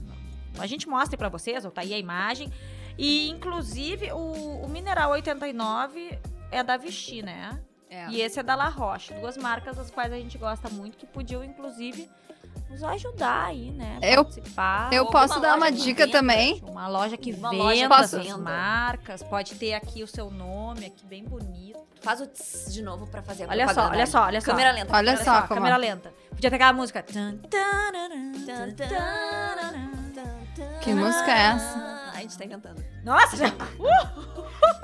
A gente mostra para vocês, ou tá aí a imagem. E, inclusive, o, o Mineral 89 é da Vichy, né? É. E esse é da La Roche. Duas marcas das quais a gente gosta muito, que podiam, inclusive, nos ajudar aí, né?
Eu, participar. Eu posso dar uma dica venda, também.
Uma loja que uma venda loja essas marcas. Pode ter aqui o seu nome, aqui bem bonito.
Faz o tss de novo pra fazer a
Olha só, olha só, olha só.
Câmera lenta.
Olha, olha só,
câmera lenta. Podia pegar a música.
Que música é essa?
A gente tá inventando.
Nossa, já...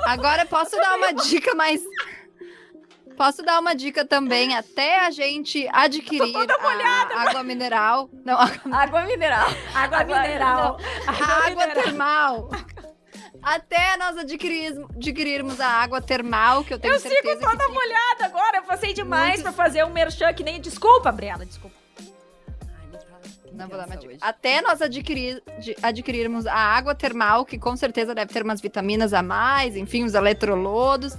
Agora posso dar uma dica mais Posso dar uma dica também, até a gente adquirir a água mineral.
Não, água, água mineral.
Água, mineral.
Água, água termal. Até nós adquirirmos, a água termal, que eu tenho
eu
certeza
Eu sigo toda molhada agora. Eu passei demais Muito... pra fazer um merchan que nem... Desculpa, Briela, desculpa.
Não vou dar uma dica. Até nós adquirir, adquirirmos a água termal, que com certeza deve ter umas vitaminas a mais, enfim, os eletrolodos.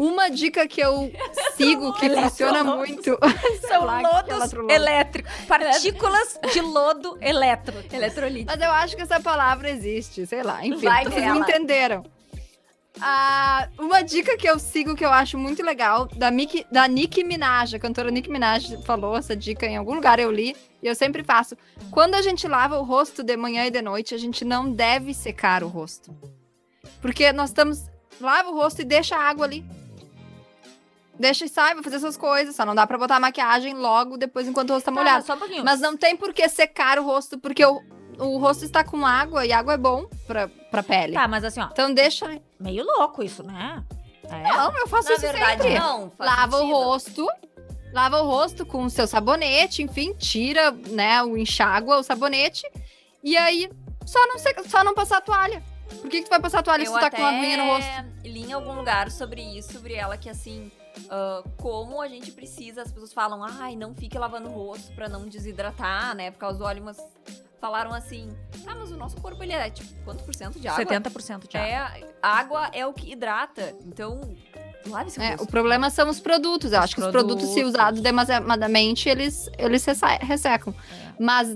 Uma dica que eu sigo que funciona muito. (laughs)
São lodos elétricos. Partículas de lodo eletro.
Eletrolítico.
Mas eu acho que essa palavra existe, sei lá. Enfim, Vai vocês me entenderam. Ah, uma dica que eu sigo que eu acho muito legal, da, Mickey, da Nicki Minaj, a cantora Nicki Minaj falou essa dica em algum lugar, eu li, e eu sempre faço. Quando a gente lava o rosto de manhã e de noite, a gente não deve secar o rosto. Porque nós estamos. Lava o rosto e deixa a água ali. Deixa e sai, vai fazer suas coisas. Só não dá pra botar maquiagem logo depois enquanto o rosto tá molhado.
Só um pouquinho.
Mas não tem por que secar o rosto, porque o, o rosto está com água e água é bom pra, pra pele.
Tá, mas assim, ó.
Então deixa.
Meio louco isso, né?
É. Não, eu faço Na isso verdade, sempre. Não, Lava sentido. o rosto. Lava o rosto com o seu sabonete, enfim, tira, né, o enxágua, o sabonete. E aí, só não, seca, só não passar a toalha. Por que, que tu vai passar a toalha eu se tu tá com uma aguinha no rosto?
li em algum lugar sobre isso, sobre ela, que assim, uh, como a gente precisa, as pessoas falam, ai, não fique lavando o rosto pra não desidratar, né, por causa do óleo, mas falaram assim, ah, mas o nosso corpo, ele é, tipo, quanto por cento de água?
70% de água.
É, água é o que hidrata, então... Lave seu
é, o problema são os produtos. Eu os acho que produtos. os produtos, se usados demasiadamente, eles, eles ressecam. É. Mas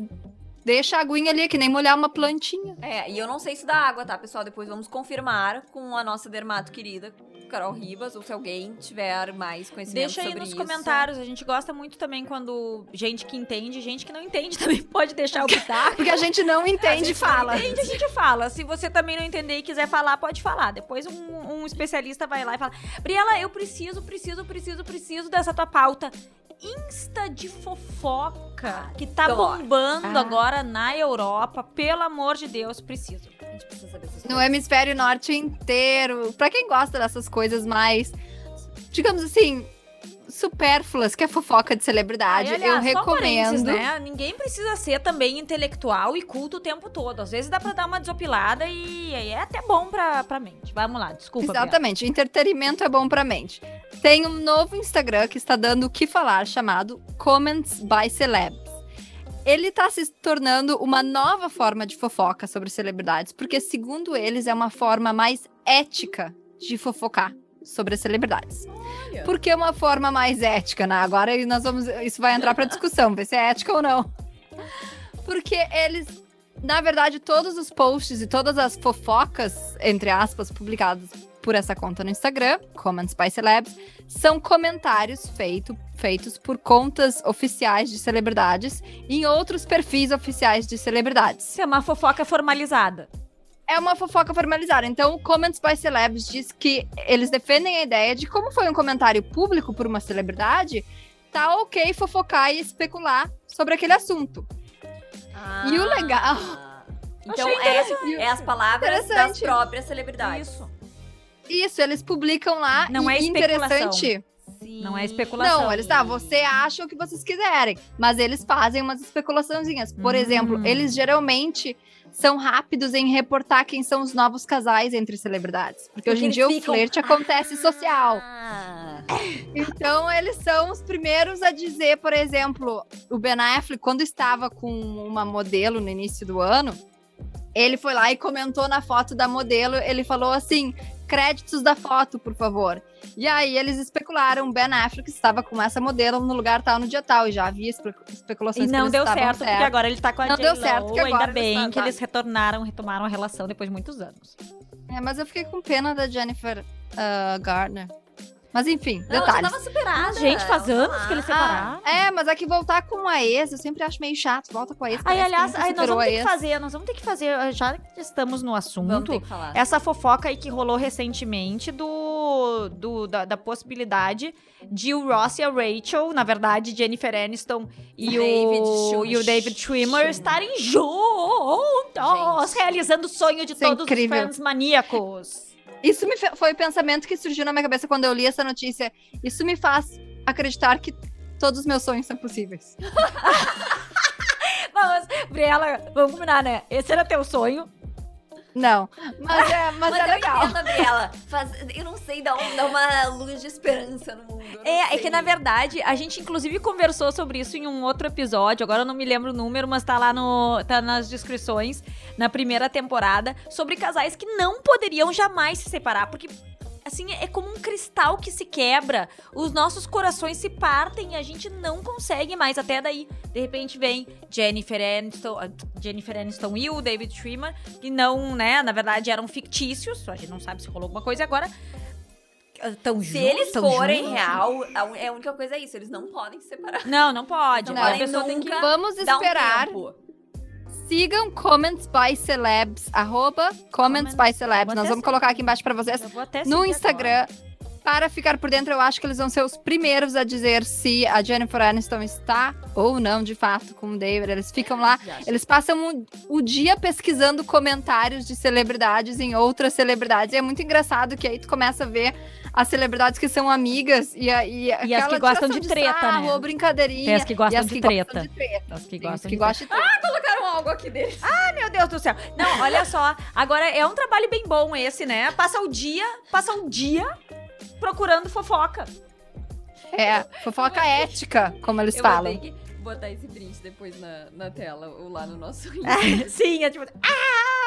Deixa a aguinha ali, que nem molhar uma plantinha.
É, e eu não sei se dá água, tá, pessoal? Depois vamos confirmar com a nossa dermato querida, Carol Ribas, ou se alguém tiver mais conhecimento
Deixa aí
sobre
nos
isso.
comentários. A gente gosta muito também quando gente que entende, gente que não entende (laughs) também pode deixar o pitaco.
Porque a gente não entende e fala.
Entende, a gente fala. Se você também não entender e quiser falar, pode falar. Depois um, um especialista vai lá e fala: Briela, eu preciso, preciso, preciso, preciso dessa tua pauta. Insta de fofoca que tá bombando
Ah.
agora na Europa. Pelo amor de Deus, preciso.
A gente precisa saber essas
No hemisfério norte inteiro. Pra quem gosta dessas coisas mais, digamos assim, supérfluas, que é fofoca de celebridade,
Ai, aliás,
eu recomendo.
né? Ninguém precisa ser também intelectual e culto o tempo todo. Às vezes dá pra dar uma desopilada e aí é até bom pra, pra mente. Vamos lá, desculpa. Bia.
Exatamente, entretenimento é bom pra mente. Tem um novo Instagram que está dando o que falar, chamado Comments by Celebs. Ele está se tornando uma nova forma de fofoca sobre celebridades, porque, segundo eles, é uma forma mais ética de fofocar sobre as celebridades.
Olha.
Por que uma forma mais ética, né? Agora nós vamos. Isso vai entrar para discussão, ver se é ética ou não. Porque eles. Na verdade, todos os posts e todas as fofocas, entre aspas, publicadas por essa conta no Instagram, Comments by Celebs, são comentários feito, feitos por contas oficiais de celebridades em outros perfis oficiais de celebridades.
Isso é uma fofoca formalizada.
É uma fofoca formalizada. Então, o Comments by Celebs diz que eles defendem a ideia de como foi um comentário público por uma celebridade, tá ok fofocar e especular sobre aquele assunto. E o legal-
Então é, é as palavras das próprias celebridades.
Isso.
Isso, eles publicam lá.
Não
e
é
interessante.
Não é especulação.
Não, eles tá, você acha o que vocês quiserem, mas eles fazem umas especulaçãozinhas. Por
Hum.
exemplo, eles geralmente são rápidos em reportar quem são os novos casais entre celebridades, porque, hoje em dia
ficam-
o flerte acontece social.
Ah,
Então, eles são os primeiros a dizer, por exemplo, o Ben Affleck, quando estava com uma modelo no início do ano, ele foi lá e comentou na foto da modelo, ele falou assim: créditos da foto, por favor. E aí eles especularam, Ben Affleck estava com essa modelo no lugar tal, no dia tal, e já havia espe- especulações
E não deu
estavam
certo, porque agora ele tá com a
Não deu certo, que agora
Ainda bem
tá-
que eles retornaram, retomaram a relação depois de muitos anos.
É, mas eu fiquei com pena da Jennifer ah, Garner. Mas enfim,
não, já
detalhes.
tava superada.
Gente, faz anos
tá
que eles separaram.
É, mas é que voltar com a ex, eu sempre acho meio chato. Volta com a ex.
Aí, aliás, aí nós vamos ter que fazer, nós vamos ter que fazer, já que estamos no
Vamos
assunto,
ter que falar.
essa fofoca aí que rolou recentemente do, do- da, da possibilidade de o Ross e a Rachel, na verdade, Jennifer Aniston e,
David
o, e o David Schwimmer estarem juntos,
Gente.
realizando o sonho de
Isso é
todos
incrível.
os fãs maníacos.
Isso me foi o pensamento que surgiu na minha cabeça quando eu li essa notícia. Isso me faz acreditar que todos os meus sonhos são possíveis. (laughs)
Mas, Briela, vamos combinar, né? Esse era teu sonho.
Não, mas é, mas
Mas
é
eu
legal.
entendo, Gabriela. Faz- eu não sei, dá, um- dá uma luz de esperança no mundo.
É, é que na verdade a gente inclusive conversou sobre isso em um outro episódio. Agora eu não me lembro o número, mas tá lá no tá nas descrições na primeira temporada sobre casais que não poderiam jamais se separar, porque assim é como um cristal que se quebra. Os nossos corações se partem e a gente não consegue mais. Até daí, de repente vem Jennifer Aniston, ah, Jennifer Aniston e o David Schwimmer, que não, né, na verdade eram fictícios. A gente não sabe se rolou alguma coisa e agora estão
Se
juntos.
eles
tão
forem
juntos.
real, a é a única coisa é isso. Eles não podem se separar.
Não, não pode.
Não
a
podem
pessoa tem que.
Vamos
um
esperar.
tempo.
Sigam Comments by Celebs, arroba Comments by Celebs. Nós vamos colocar aqui embaixo pra vocês. No Instagram, para ficar por dentro, eu acho que eles vão ser os primeiros a dizer se a Jennifer Aniston está ou não, de fato, com o David. Eles ficam lá. Eles passam o, o dia pesquisando comentários de celebridades em outras celebridades. E é muito engraçado que aí tu começa a ver as celebridades que são amigas e, a, e,
E as que gostam de treta,
sarro,
né?
ou brincadeirinha.
Tem as que gostam
e as
de
que
treta.
gostam de treta.
As que gostam
as que
de
gostam de treta.
Colocaram algo aqui deles.
Meu Deus do céu. Não, olha só. Agora é um trabalho bem bom esse, né? Passa o dia, passa um dia procurando fofoca.
É, fofoca ética, como eles
Eu vou
falam.
ter que botar esse print depois na, na tela ou lá no nosso (laughs)
Sim, é tipo. Ah!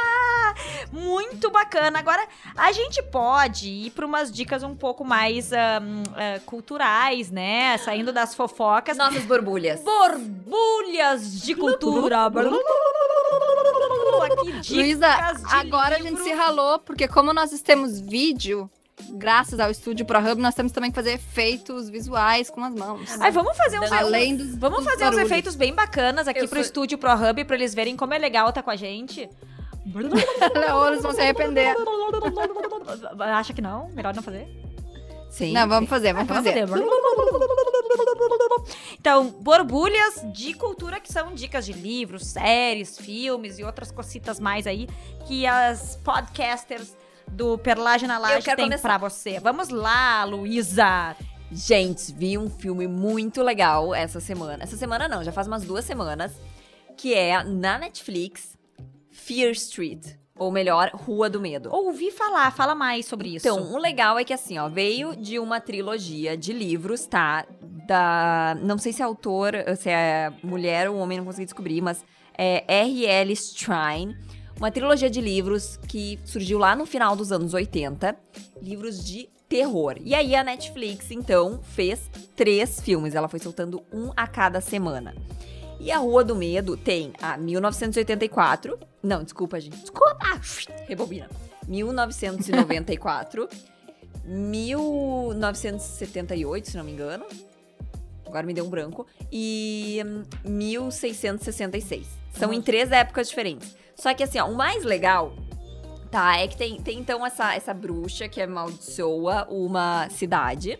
Muito bacana. Agora, a gente pode ir para umas dicas um pouco mais ahn, ah, culturais, né? Saindo das fofocas.
Nossas borbulhas.
Borbulhas de cultura. Aqui,
Luísa, agora a gente
livro.
se ralou, porque como nós temos vídeo, graças ao estúdio ProHub, nós temos também que fazer efeitos visuais com as mãos.
Ai, vamos fazer uns,
Além dos,
vamos
dos
fazer uns efeitos bem bacanas aqui
Eu
pro
sou-
estúdio ProHub pra eles verem como é legal tá com a gente.
Ou eles vão se arrepender.
Acha que não? Melhor não fazer?
Sim.
Não, vamos fazer, vamos
Vamos
fazer.
fazer. Então, borbulhas de cultura que são dicas de livros, séries, filmes e outras cositas mais aí que as podcasters do Perlage na Laje têm
começar.
pra você. Vamos lá, Luísa.
Gente, vi um filme muito legal essa semana. Essa semana não, já faz umas duas semanas. Que é na Netflix Fear Street. Ou melhor, Rua do Medo.
Ouvi falar, fala mais sobre isso.
Então, o legal é que assim, ó, veio de uma trilogia de livros, tá? Da. Não sei se é autor, se é mulher ou homem, não consegui descobrir, mas é R.L. Strine. Uma trilogia de livros que surgiu lá no final dos anos 80. Livros de terror. E aí a Netflix, então, fez três filmes. Ela foi soltando um a cada semana. E a Rua do Medo tem a 1984. Não, desculpa, gente. Desculpa! Rebobina. 1994. 1978, (laughs) se não me engano. Agora me deu um branco. E hum, 1666. São em três épocas diferentes. Só que assim, ó, o mais legal, tá? É que tem, tem então essa, essa bruxa que amaldiçoa uma cidade.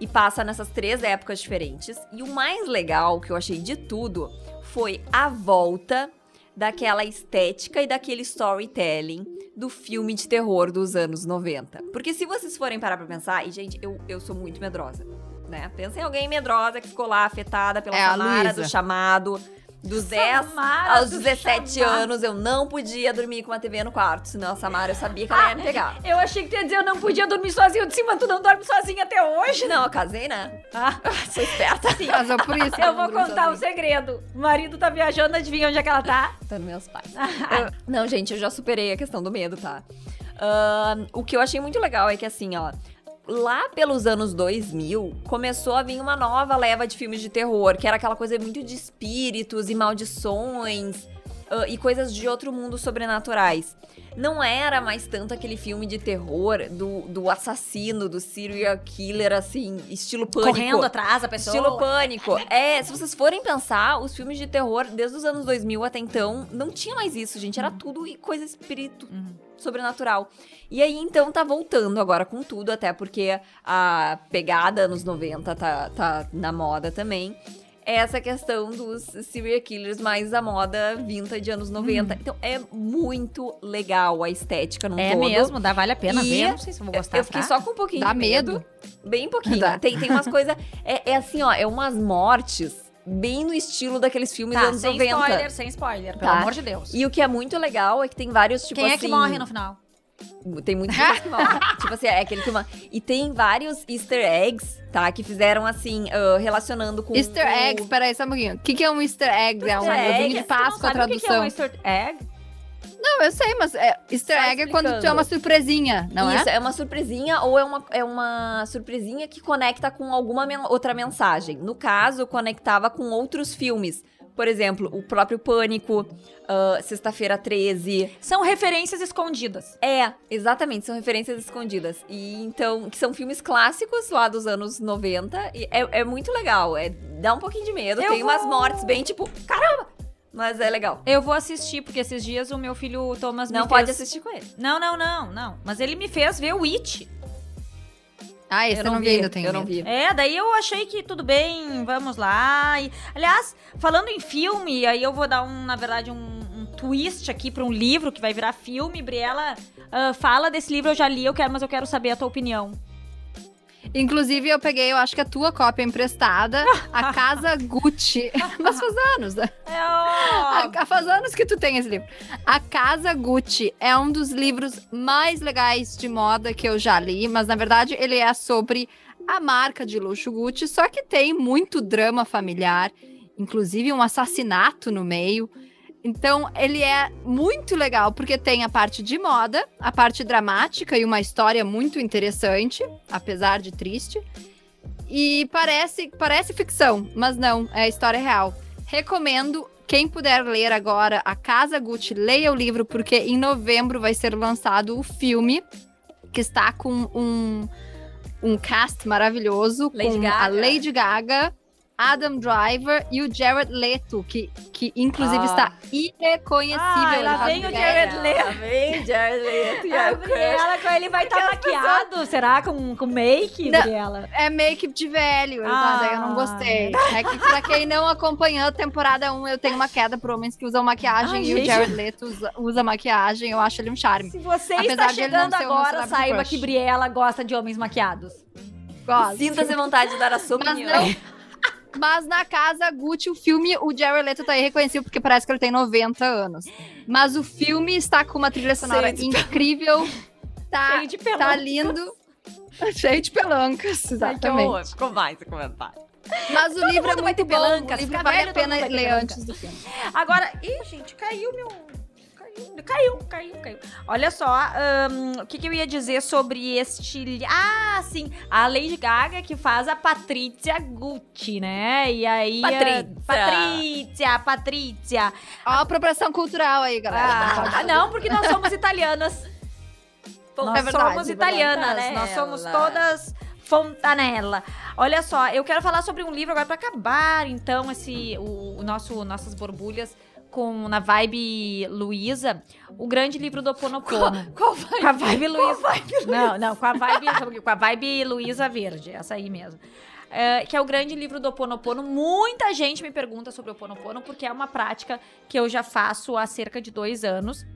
E passa nessas três épocas diferentes. E o mais legal que eu achei de tudo foi a volta daquela estética e daquele storytelling do filme de terror dos anos 90. Porque se vocês forem parar pra pensar, e gente, eu, eu sou muito medrosa, né? Pensa em alguém medrosa que ficou lá afetada pela
É
do chamado. Dos 10
Samara
aos
do
17
chamado.
anos, eu não podia dormir com uma TV no quarto, senão a Samara eu sabia que ela ia me pegar.
Eu achei que tu ia dizer eu não podia dormir sozinha. Eu disse, mas tu não dorme sozinha até hoje?
Não, eu casei, né?
Ah,
Sou esperta.
Casou por isso.
eu vou contar um segredo. O marido tá viajando, adivinha onde é que ela tá?
Tá nos meus pais. (laughs) Eu- não, gente, eu já superei a questão do medo, tá? Ahn, o que eu achei muito legal é que, assim, ó. Lá pelos anos 2000, começou a vir uma nova leva de filmes de terror, que era aquela coisa muito de espíritos e maldições ah, e coisas de outro mundo sobrenaturais. Não era mais tanto aquele filme de terror do, do assassino, do serial killer, assim, estilo pânico.
Correndo atrás da pessoa.
Estilo pânico. É, se vocês forem pensar, os filmes de terror, desde os anos 2000 até então, não tinha mais isso, gente. Era tudo e coisa espírito
Uhum.
Sobrenatural. E aí, então, tá voltando agora com tudo, até porque a pegada anos 90 tá, tá na moda também. É essa questão dos serial killers mais a moda vintage anos 90. Então, é muito legal a estética
Uhum. É
todo.
mesmo, dá, vale a pena
E
ver. Não sei se eu vou gostar.
Eu fiquei
tá?
só com um pouquinho
Dá
de medo.
medo.
Bem pouquinho. (laughs)
Dá.
Tem, tem umas coisas. É, é assim, ó, é umas mortes bem no estilo daqueles filmes dos
Tá,
anos
sem
90.
spoiler, sem spoiler, pelo
Tá.
amor de Deus.
E o que é muito legal é que tem vários, tipo
Quem é
assim...
que morre no final?
Tem muitas pessoas que morrem. (laughs) tipo assim, é aquele que... Uma... E tem vários easter eggs, tá? Que fizeram, assim, ah, relacionando com...
Easter
o-
eggs, peraí só um pouquinho. O que, que é um easter egg? É um
Easter egg,
ovinho de
tu
Páscoa a
Sabe o que que é
tradução.
um easter egg?
Não, eu sei, mas é, easter
Só
egg é quando tu é uma surpresinha, não
Isso,
é?
é? uma surpresinha ou é uma, é uma surpresinha que conecta com alguma men- outra mensagem. No caso, conectava com outros filmes. Por exemplo, o próprio Pânico, ah, Sexta-feira 13.
São referências escondidas.
É, exatamente, são referências escondidas. E então, que são filmes clássicos lá dos anos 90. E é, é muito legal. É, dá um pouquinho de medo.
Eu
Tem umas
vou-
mortes bem tipo, caramba! Mas é legal.
Eu vou assistir, porque esses dias o meu filho Thomas
Não
me
pode
fez...
assistir com ele.
Não, não, não, não. Mas ele me fez ver o It.
Ah, esse eu não, vi ainda, eu tenho
eu não vi.
É, daí eu achei que tudo bem, vamos lá. E, aliás, falando em filme, aí eu vou dar um, na verdade, um, um twist aqui pra um livro que vai virar filme. Briela, ah, fala desse livro, eu já li, eu quero, mas eu quero saber a tua opinião.
Inclusive, eu peguei, eu acho que a tua cópia emprestada, a (laughs) Casa Gucci. (laughs) Mas faz anos, né?
É,
A- Faz anos que tu tem esse livro. A Casa Gucci é um dos livros mais legais de moda que eu já li, mas na verdade ele é sobre a marca de luxo Gucci, só que tem muito drama familiar, inclusive um assassinato no meio. Então, ele é muito legal porque tem a parte de moda, a parte dramática e uma história muito interessante, apesar de triste. E parece, parece ficção, mas não, é história real. Recomendo quem puder ler agora A Casa Gucci, leia o livro, porque em novembro vai ser lançado o filme. que está com um, um cast maravilhoso
Lady
com
Gaga.
a Lady Gaga, Adam Driver e o Jared Leto, que, que inclusive
Ah.
está irreconhecível.
Ah, lá vem o. Jared Leto.
Lá vem Jared Leto e (laughs) a
A Briela, com ele vai estar maquiado, será? Com, com make,
Não.
Briela?
É make de velho,
Ah.
eu não gostei. É que pra quem não acompanhou a temporada 1, eu tenho uma queda por homens que usam maquiagem
Ai,
e
gente.
o Jared Leto usa, usa maquiagem, eu acho ele um charme.
Se você
Apesar
está chegando agora, saiba
crush.
que Briela gosta de homens maquiados.
Gosto.
Sinta-se vontade de dar a sua
Mas
opinião.
não. Mas na casa Gucci, o filme, o Jared Leto tá irreconhecível porque parece que ele tem 90 anos. Mas o filme está com uma trilha sonora
Cheio de
incrível. Tá,
Cheio de pelão.
tá lindo. Cheio de pelancas, exatamente.
Ficou mais esse comentário.
Mas o livro é muito bom.
pelancas,
o livro vale a
todo
pena ler antes do filme.
Agora, ih, gente, caiu meu. Caiu, caiu, caiu. Olha só, ahn, o que, que eu ia dizer sobre este. Ah, sim, a Lady Gaga que faz a Patrícia Gucci, né? E aí.
Patrícia.
ah, Patrícia, Patrícia.
Ó, a apropriação cultural aí, galera.
Ah, não, porque nós somos italianas. nós
é verdade,
somos
é
italianas,
verdade.
nós somos todas Fontanella. Olha só, eu quero falar sobre um livro agora para acabar, então, esse o, o nosso nossas borbulhas com na vibe Luísa, o grande livro do Ponopono.
Qual vai?
Com a vibe Luísa. Não, não, com a vibe, com a vibe Luísa Verde, essa aí mesmo. É, que é o grande livro do Oponopono. Muita gente me pergunta sobre o Oponopono, porque é uma prática que eu já faço há cerca de dois anos.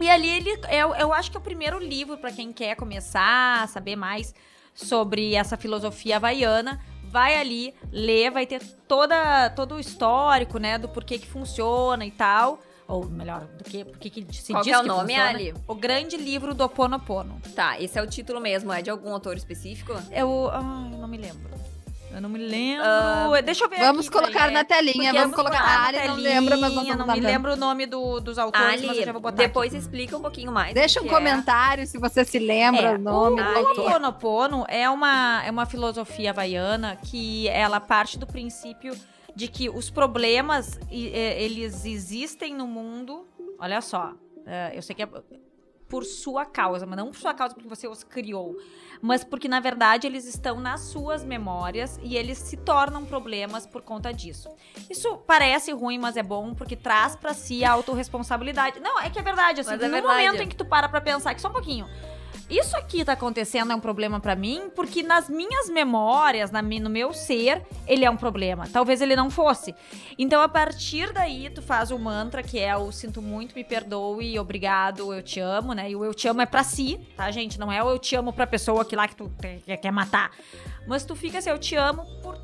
E ali ele, eu, eu acho que é o primeiro livro para quem quer começar a saber mais sobre essa filosofia havaiana. Vai ali, lê, vai ter toda, todo o histórico, né, do porquê que funciona e tal. Ou melhor, do que, porquê que se
Qual
diz
que é o
que
nome,
funciona.
Ali?
O grande livro do Oponopono.
Tá, esse é o título mesmo. É de algum autor específico?
Eu, ai, eu não me lembro. Eu não me lembro.
Ah,
Deixa eu ver
Vamos
aqui,
colocar
peraí.
na telinha,
Porque
vamos colocar. A
na
Ali não
telinha,
lembra, mas nós
não
vamos
me lembro o nome do, dos autores, mas eu
Ali,
já vou botar
depois
aqui.
explica um pouquinho mais.
Deixa um
é.
comentário se você se lembra
É,
o nome
o-
autor.
Ho'oponopono é uma, é uma filosofia havaiana que ela parte do princípio de que os problemas, e- eles existem no mundo, olha só, é, eu sei que é por sua causa, mas não por sua causa porque você os criou, mas porque na verdade eles estão nas suas memórias e eles se tornam problemas por conta disso. Isso parece ruim, mas é bom porque traz pra si a autorresponsabilidade. Não, é que é verdade, assim,
Mas é
no
verdade.
momento em que tu para pra pensar que só um pouquinho, isso aqui tá acontecendo é um problema pra mim, porque nas minhas memórias, na no meu ser, ele é um problema. Talvez ele não fosse. Então, a partir daí, tu faz o mantra que é o sinto muito, me perdoe, obrigado, eu te amo, né? E o eu te amo é pra si, tá, gente? Não é o eu te amo pra pessoa que lá que tu quer matar. Mas tu fica assim, eu te amo por-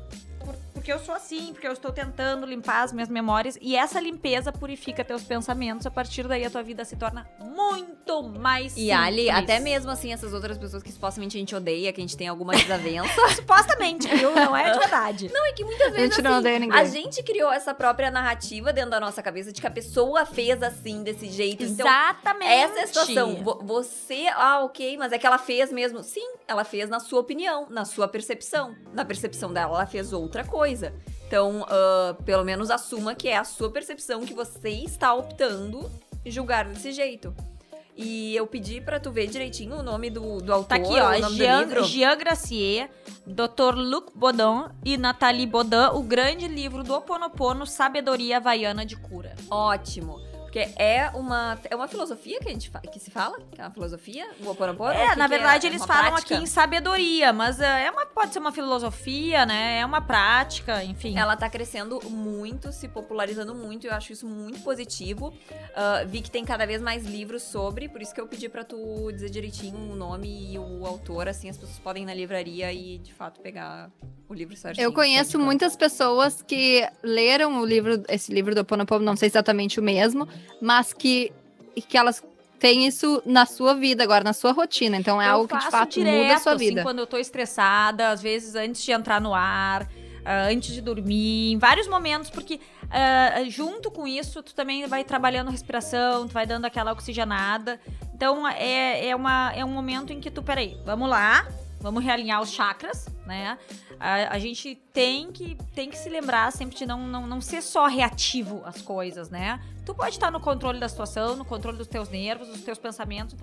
porque eu sou assim, porque eu estou tentando limpar as minhas memórias. E essa limpeza purifica teus pensamentos. A partir daí, a tua vida se torna muito mais
E Ali, até mesmo assim, essas outras pessoas que supostamente a gente odeia, que a gente tem alguma desavença. (laughs)
Supostamente, viu? Não é de verdade.
Não, é que muitas
A
vezes
gente não
assim,
odeia ninguém.
a gente criou essa própria narrativa dentro da nossa cabeça de que a pessoa fez assim, desse jeito. Então,
Exatamente.
essa é a situação. Vo- Você, ah, ok, mas é que ela fez mesmo. Sim, ela fez na sua opinião, na sua percepção. Na percepção dela, ela fez outra coisa. Então, ah, pelo menos assuma que é a sua percepção que você está optando julgar desse jeito. E eu pedi pra tu ver direitinho o nome do, do autor,
Tá aqui,
o
ó.
nome
Jean,
do livro.
Jean Gracier, Dr. Luc Baudin e Nathalie Baudin, o grande livro do Oponopono, Sabedoria Havaiana de Cura.
Ótimo. Porque é uma, é uma filosofia que a gente fa- que se fala? Que é uma filosofia? O Oponopono?
É, na verdade,
é?
eles
Uma
falam
prática?
aqui em sabedoria, mas é é uma, pode ser uma filosofia, né? É uma prática, enfim.
Ela tá crescendo muito, se popularizando muito, eu acho isso muito positivo. Ah, vi que tem cada vez mais livros sobre, por isso que eu pedi pra tu dizer direitinho o nome e o autor, assim as pessoas podem ir na livraria e de fato pegar o livro certinho.
Eu conheço muitas pessoas que leram o livro, esse livro do Ponopono, não sei exatamente o mesmo, mas que, que elas têm isso na sua vida agora, na sua rotina. Então é
Eu
algo que de fato muda a
direto,
sua
assim,
vida.
quando eu tô estressada, às vezes antes de entrar no ar, ah, antes de dormir, em vários momentos, porque ah, junto com isso, tu também vai trabalhando respiração, tu vai dando aquela oxigenada. Então, é, é, uma, é um momento em que tu, peraí, vamos lá, vamos realinhar os chakras, né? A, a, gente tem que, tem que se lembrar sempre de não, não, não ser só reativo às coisas, né? Tu pode estar no controle da situação, no controle dos teus nervos, dos teus pensamentos.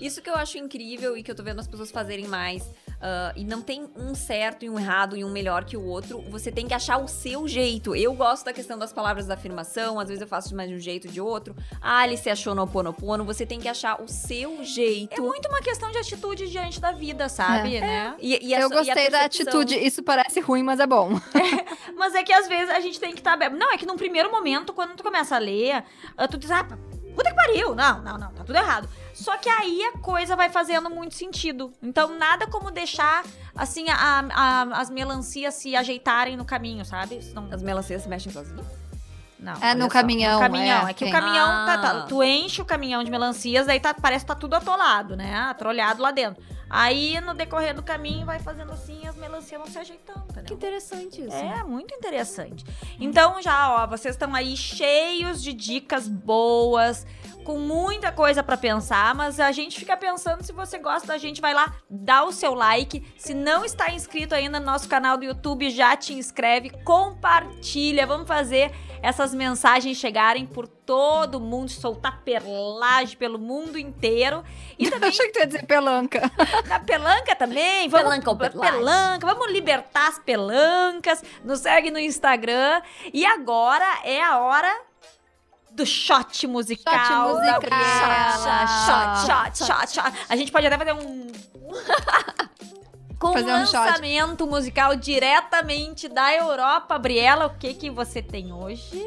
Isso que eu acho incrível e que eu tô vendo as pessoas fazerem mais. Uh, e não tem um certo e um errado e um melhor que o outro. Você tem que achar o seu jeito. Eu gosto da questão das palavras da afirmação. Às vezes eu faço de mais de um jeito de outro. A Alice achou no Oponopono. Você tem que achar o seu jeito. É
muito uma questão de atitude diante da vida, sabe? É. Né?
E, e a, eu gostei da atitude. Isso parece ruim, mas é bom. (laughs)
É, mas é que às vezes a gente tem que estar. Tá... Não, é que num primeiro momento, quando tu começa a ler, tu diz, ah, puta que pariu. Não, não, não, tá tudo errado. Só que aí a coisa vai fazendo muito sentido. Então, nada como deixar, assim, a, a, as melancias se ajeitarem no caminho, sabe?
Não... As melancias se mexem sozinhas?
Não, é no caminhão.
No caminhão. É, é que tem. o caminhão ah. tá, tá, Tu enche o caminhão de melancias, aí tá, parece que tá tudo atolado, né? Atrolhado lá dentro. Aí, no decorrer do caminho, vai fazendo assim as melancias vão se ajeitando, entendeu?
Que interessante isso.
É, muito interessante. Então, já, ó, vocês estão aí cheios de dicas boas com muita coisa para pensar, mas a gente fica pensando se você gosta da gente, vai lá, dá o seu like. Se não está inscrito ainda no nosso canal do YouTube, já te inscreve, compartilha, vamos fazer essas mensagens chegarem por todo mundo, soltar perlagem pelo mundo inteiro.
E (laughs) também... Achei que tu ia dizer pelanca. (laughs)
Na pelanca também. Vamos,
pelanca ou
pelanca. Vamos libertar as pelancas. Nos segue no Instagram. E agora é a hora do shot musical. Shot musical. Shot, shot, shot, shot. A gente pode até fazer um. Com fazer um lançamento musical diretamente da Europa. Briela, o que que você tem hoje?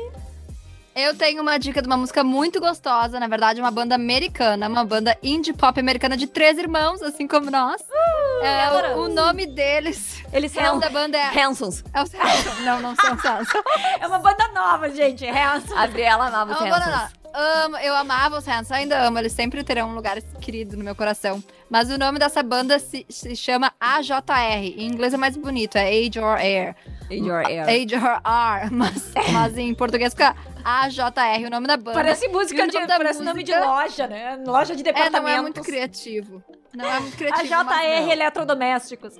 Eu tenho uma dica de uma música muito gostosa, na verdade, uma banda americana, uma banda indie pop americana de três irmãos, assim como nós. Uh, é, o, o, nome deles.
Eles são.
da banda é.
Hansons.
É os Hansons. Não, não são os (laughs) Hansons.
é uma banda nova, gente. Hansons.
A Briela amava os é Hansons
amo, eu amava os Hanson, ainda amo, eles sempre terão um lugar querido no meu coração. Mas o nome dessa banda se, se chama AJR, em inglês é mais bonito, é Age or Air.
Age or Air.
Age or R, mas, mas em português fica AJR, o nome da banda.
Parece música de, parece música... nome de loja, né? Loja de departamentos.
É, não é muito criativo. Não é muito criativo.
AJR Eletrodomésticos.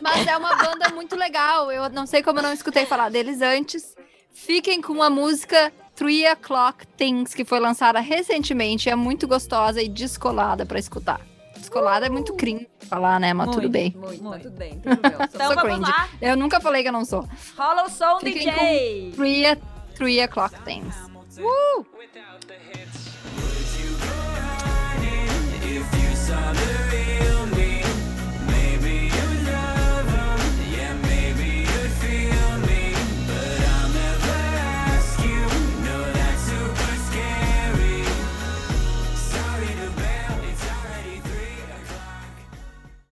Mas é uma banda muito legal. Eu não sei como eu não escutei falar deles antes. Fiquem com a música Three O'Clock Things, que foi lançada recentemente. É muito gostosa e descolada para escutar descolada é muito uh! cringe falar, né? Mas
muito,
tudo bem.
Muito, muito. tudo bem. Tudo bem.
Eu (laughs) então, sou vamos. Lá.
Eu nunca falei que eu não sou.
Rola o som, DJ!
3, 3 o'clock things. Uh!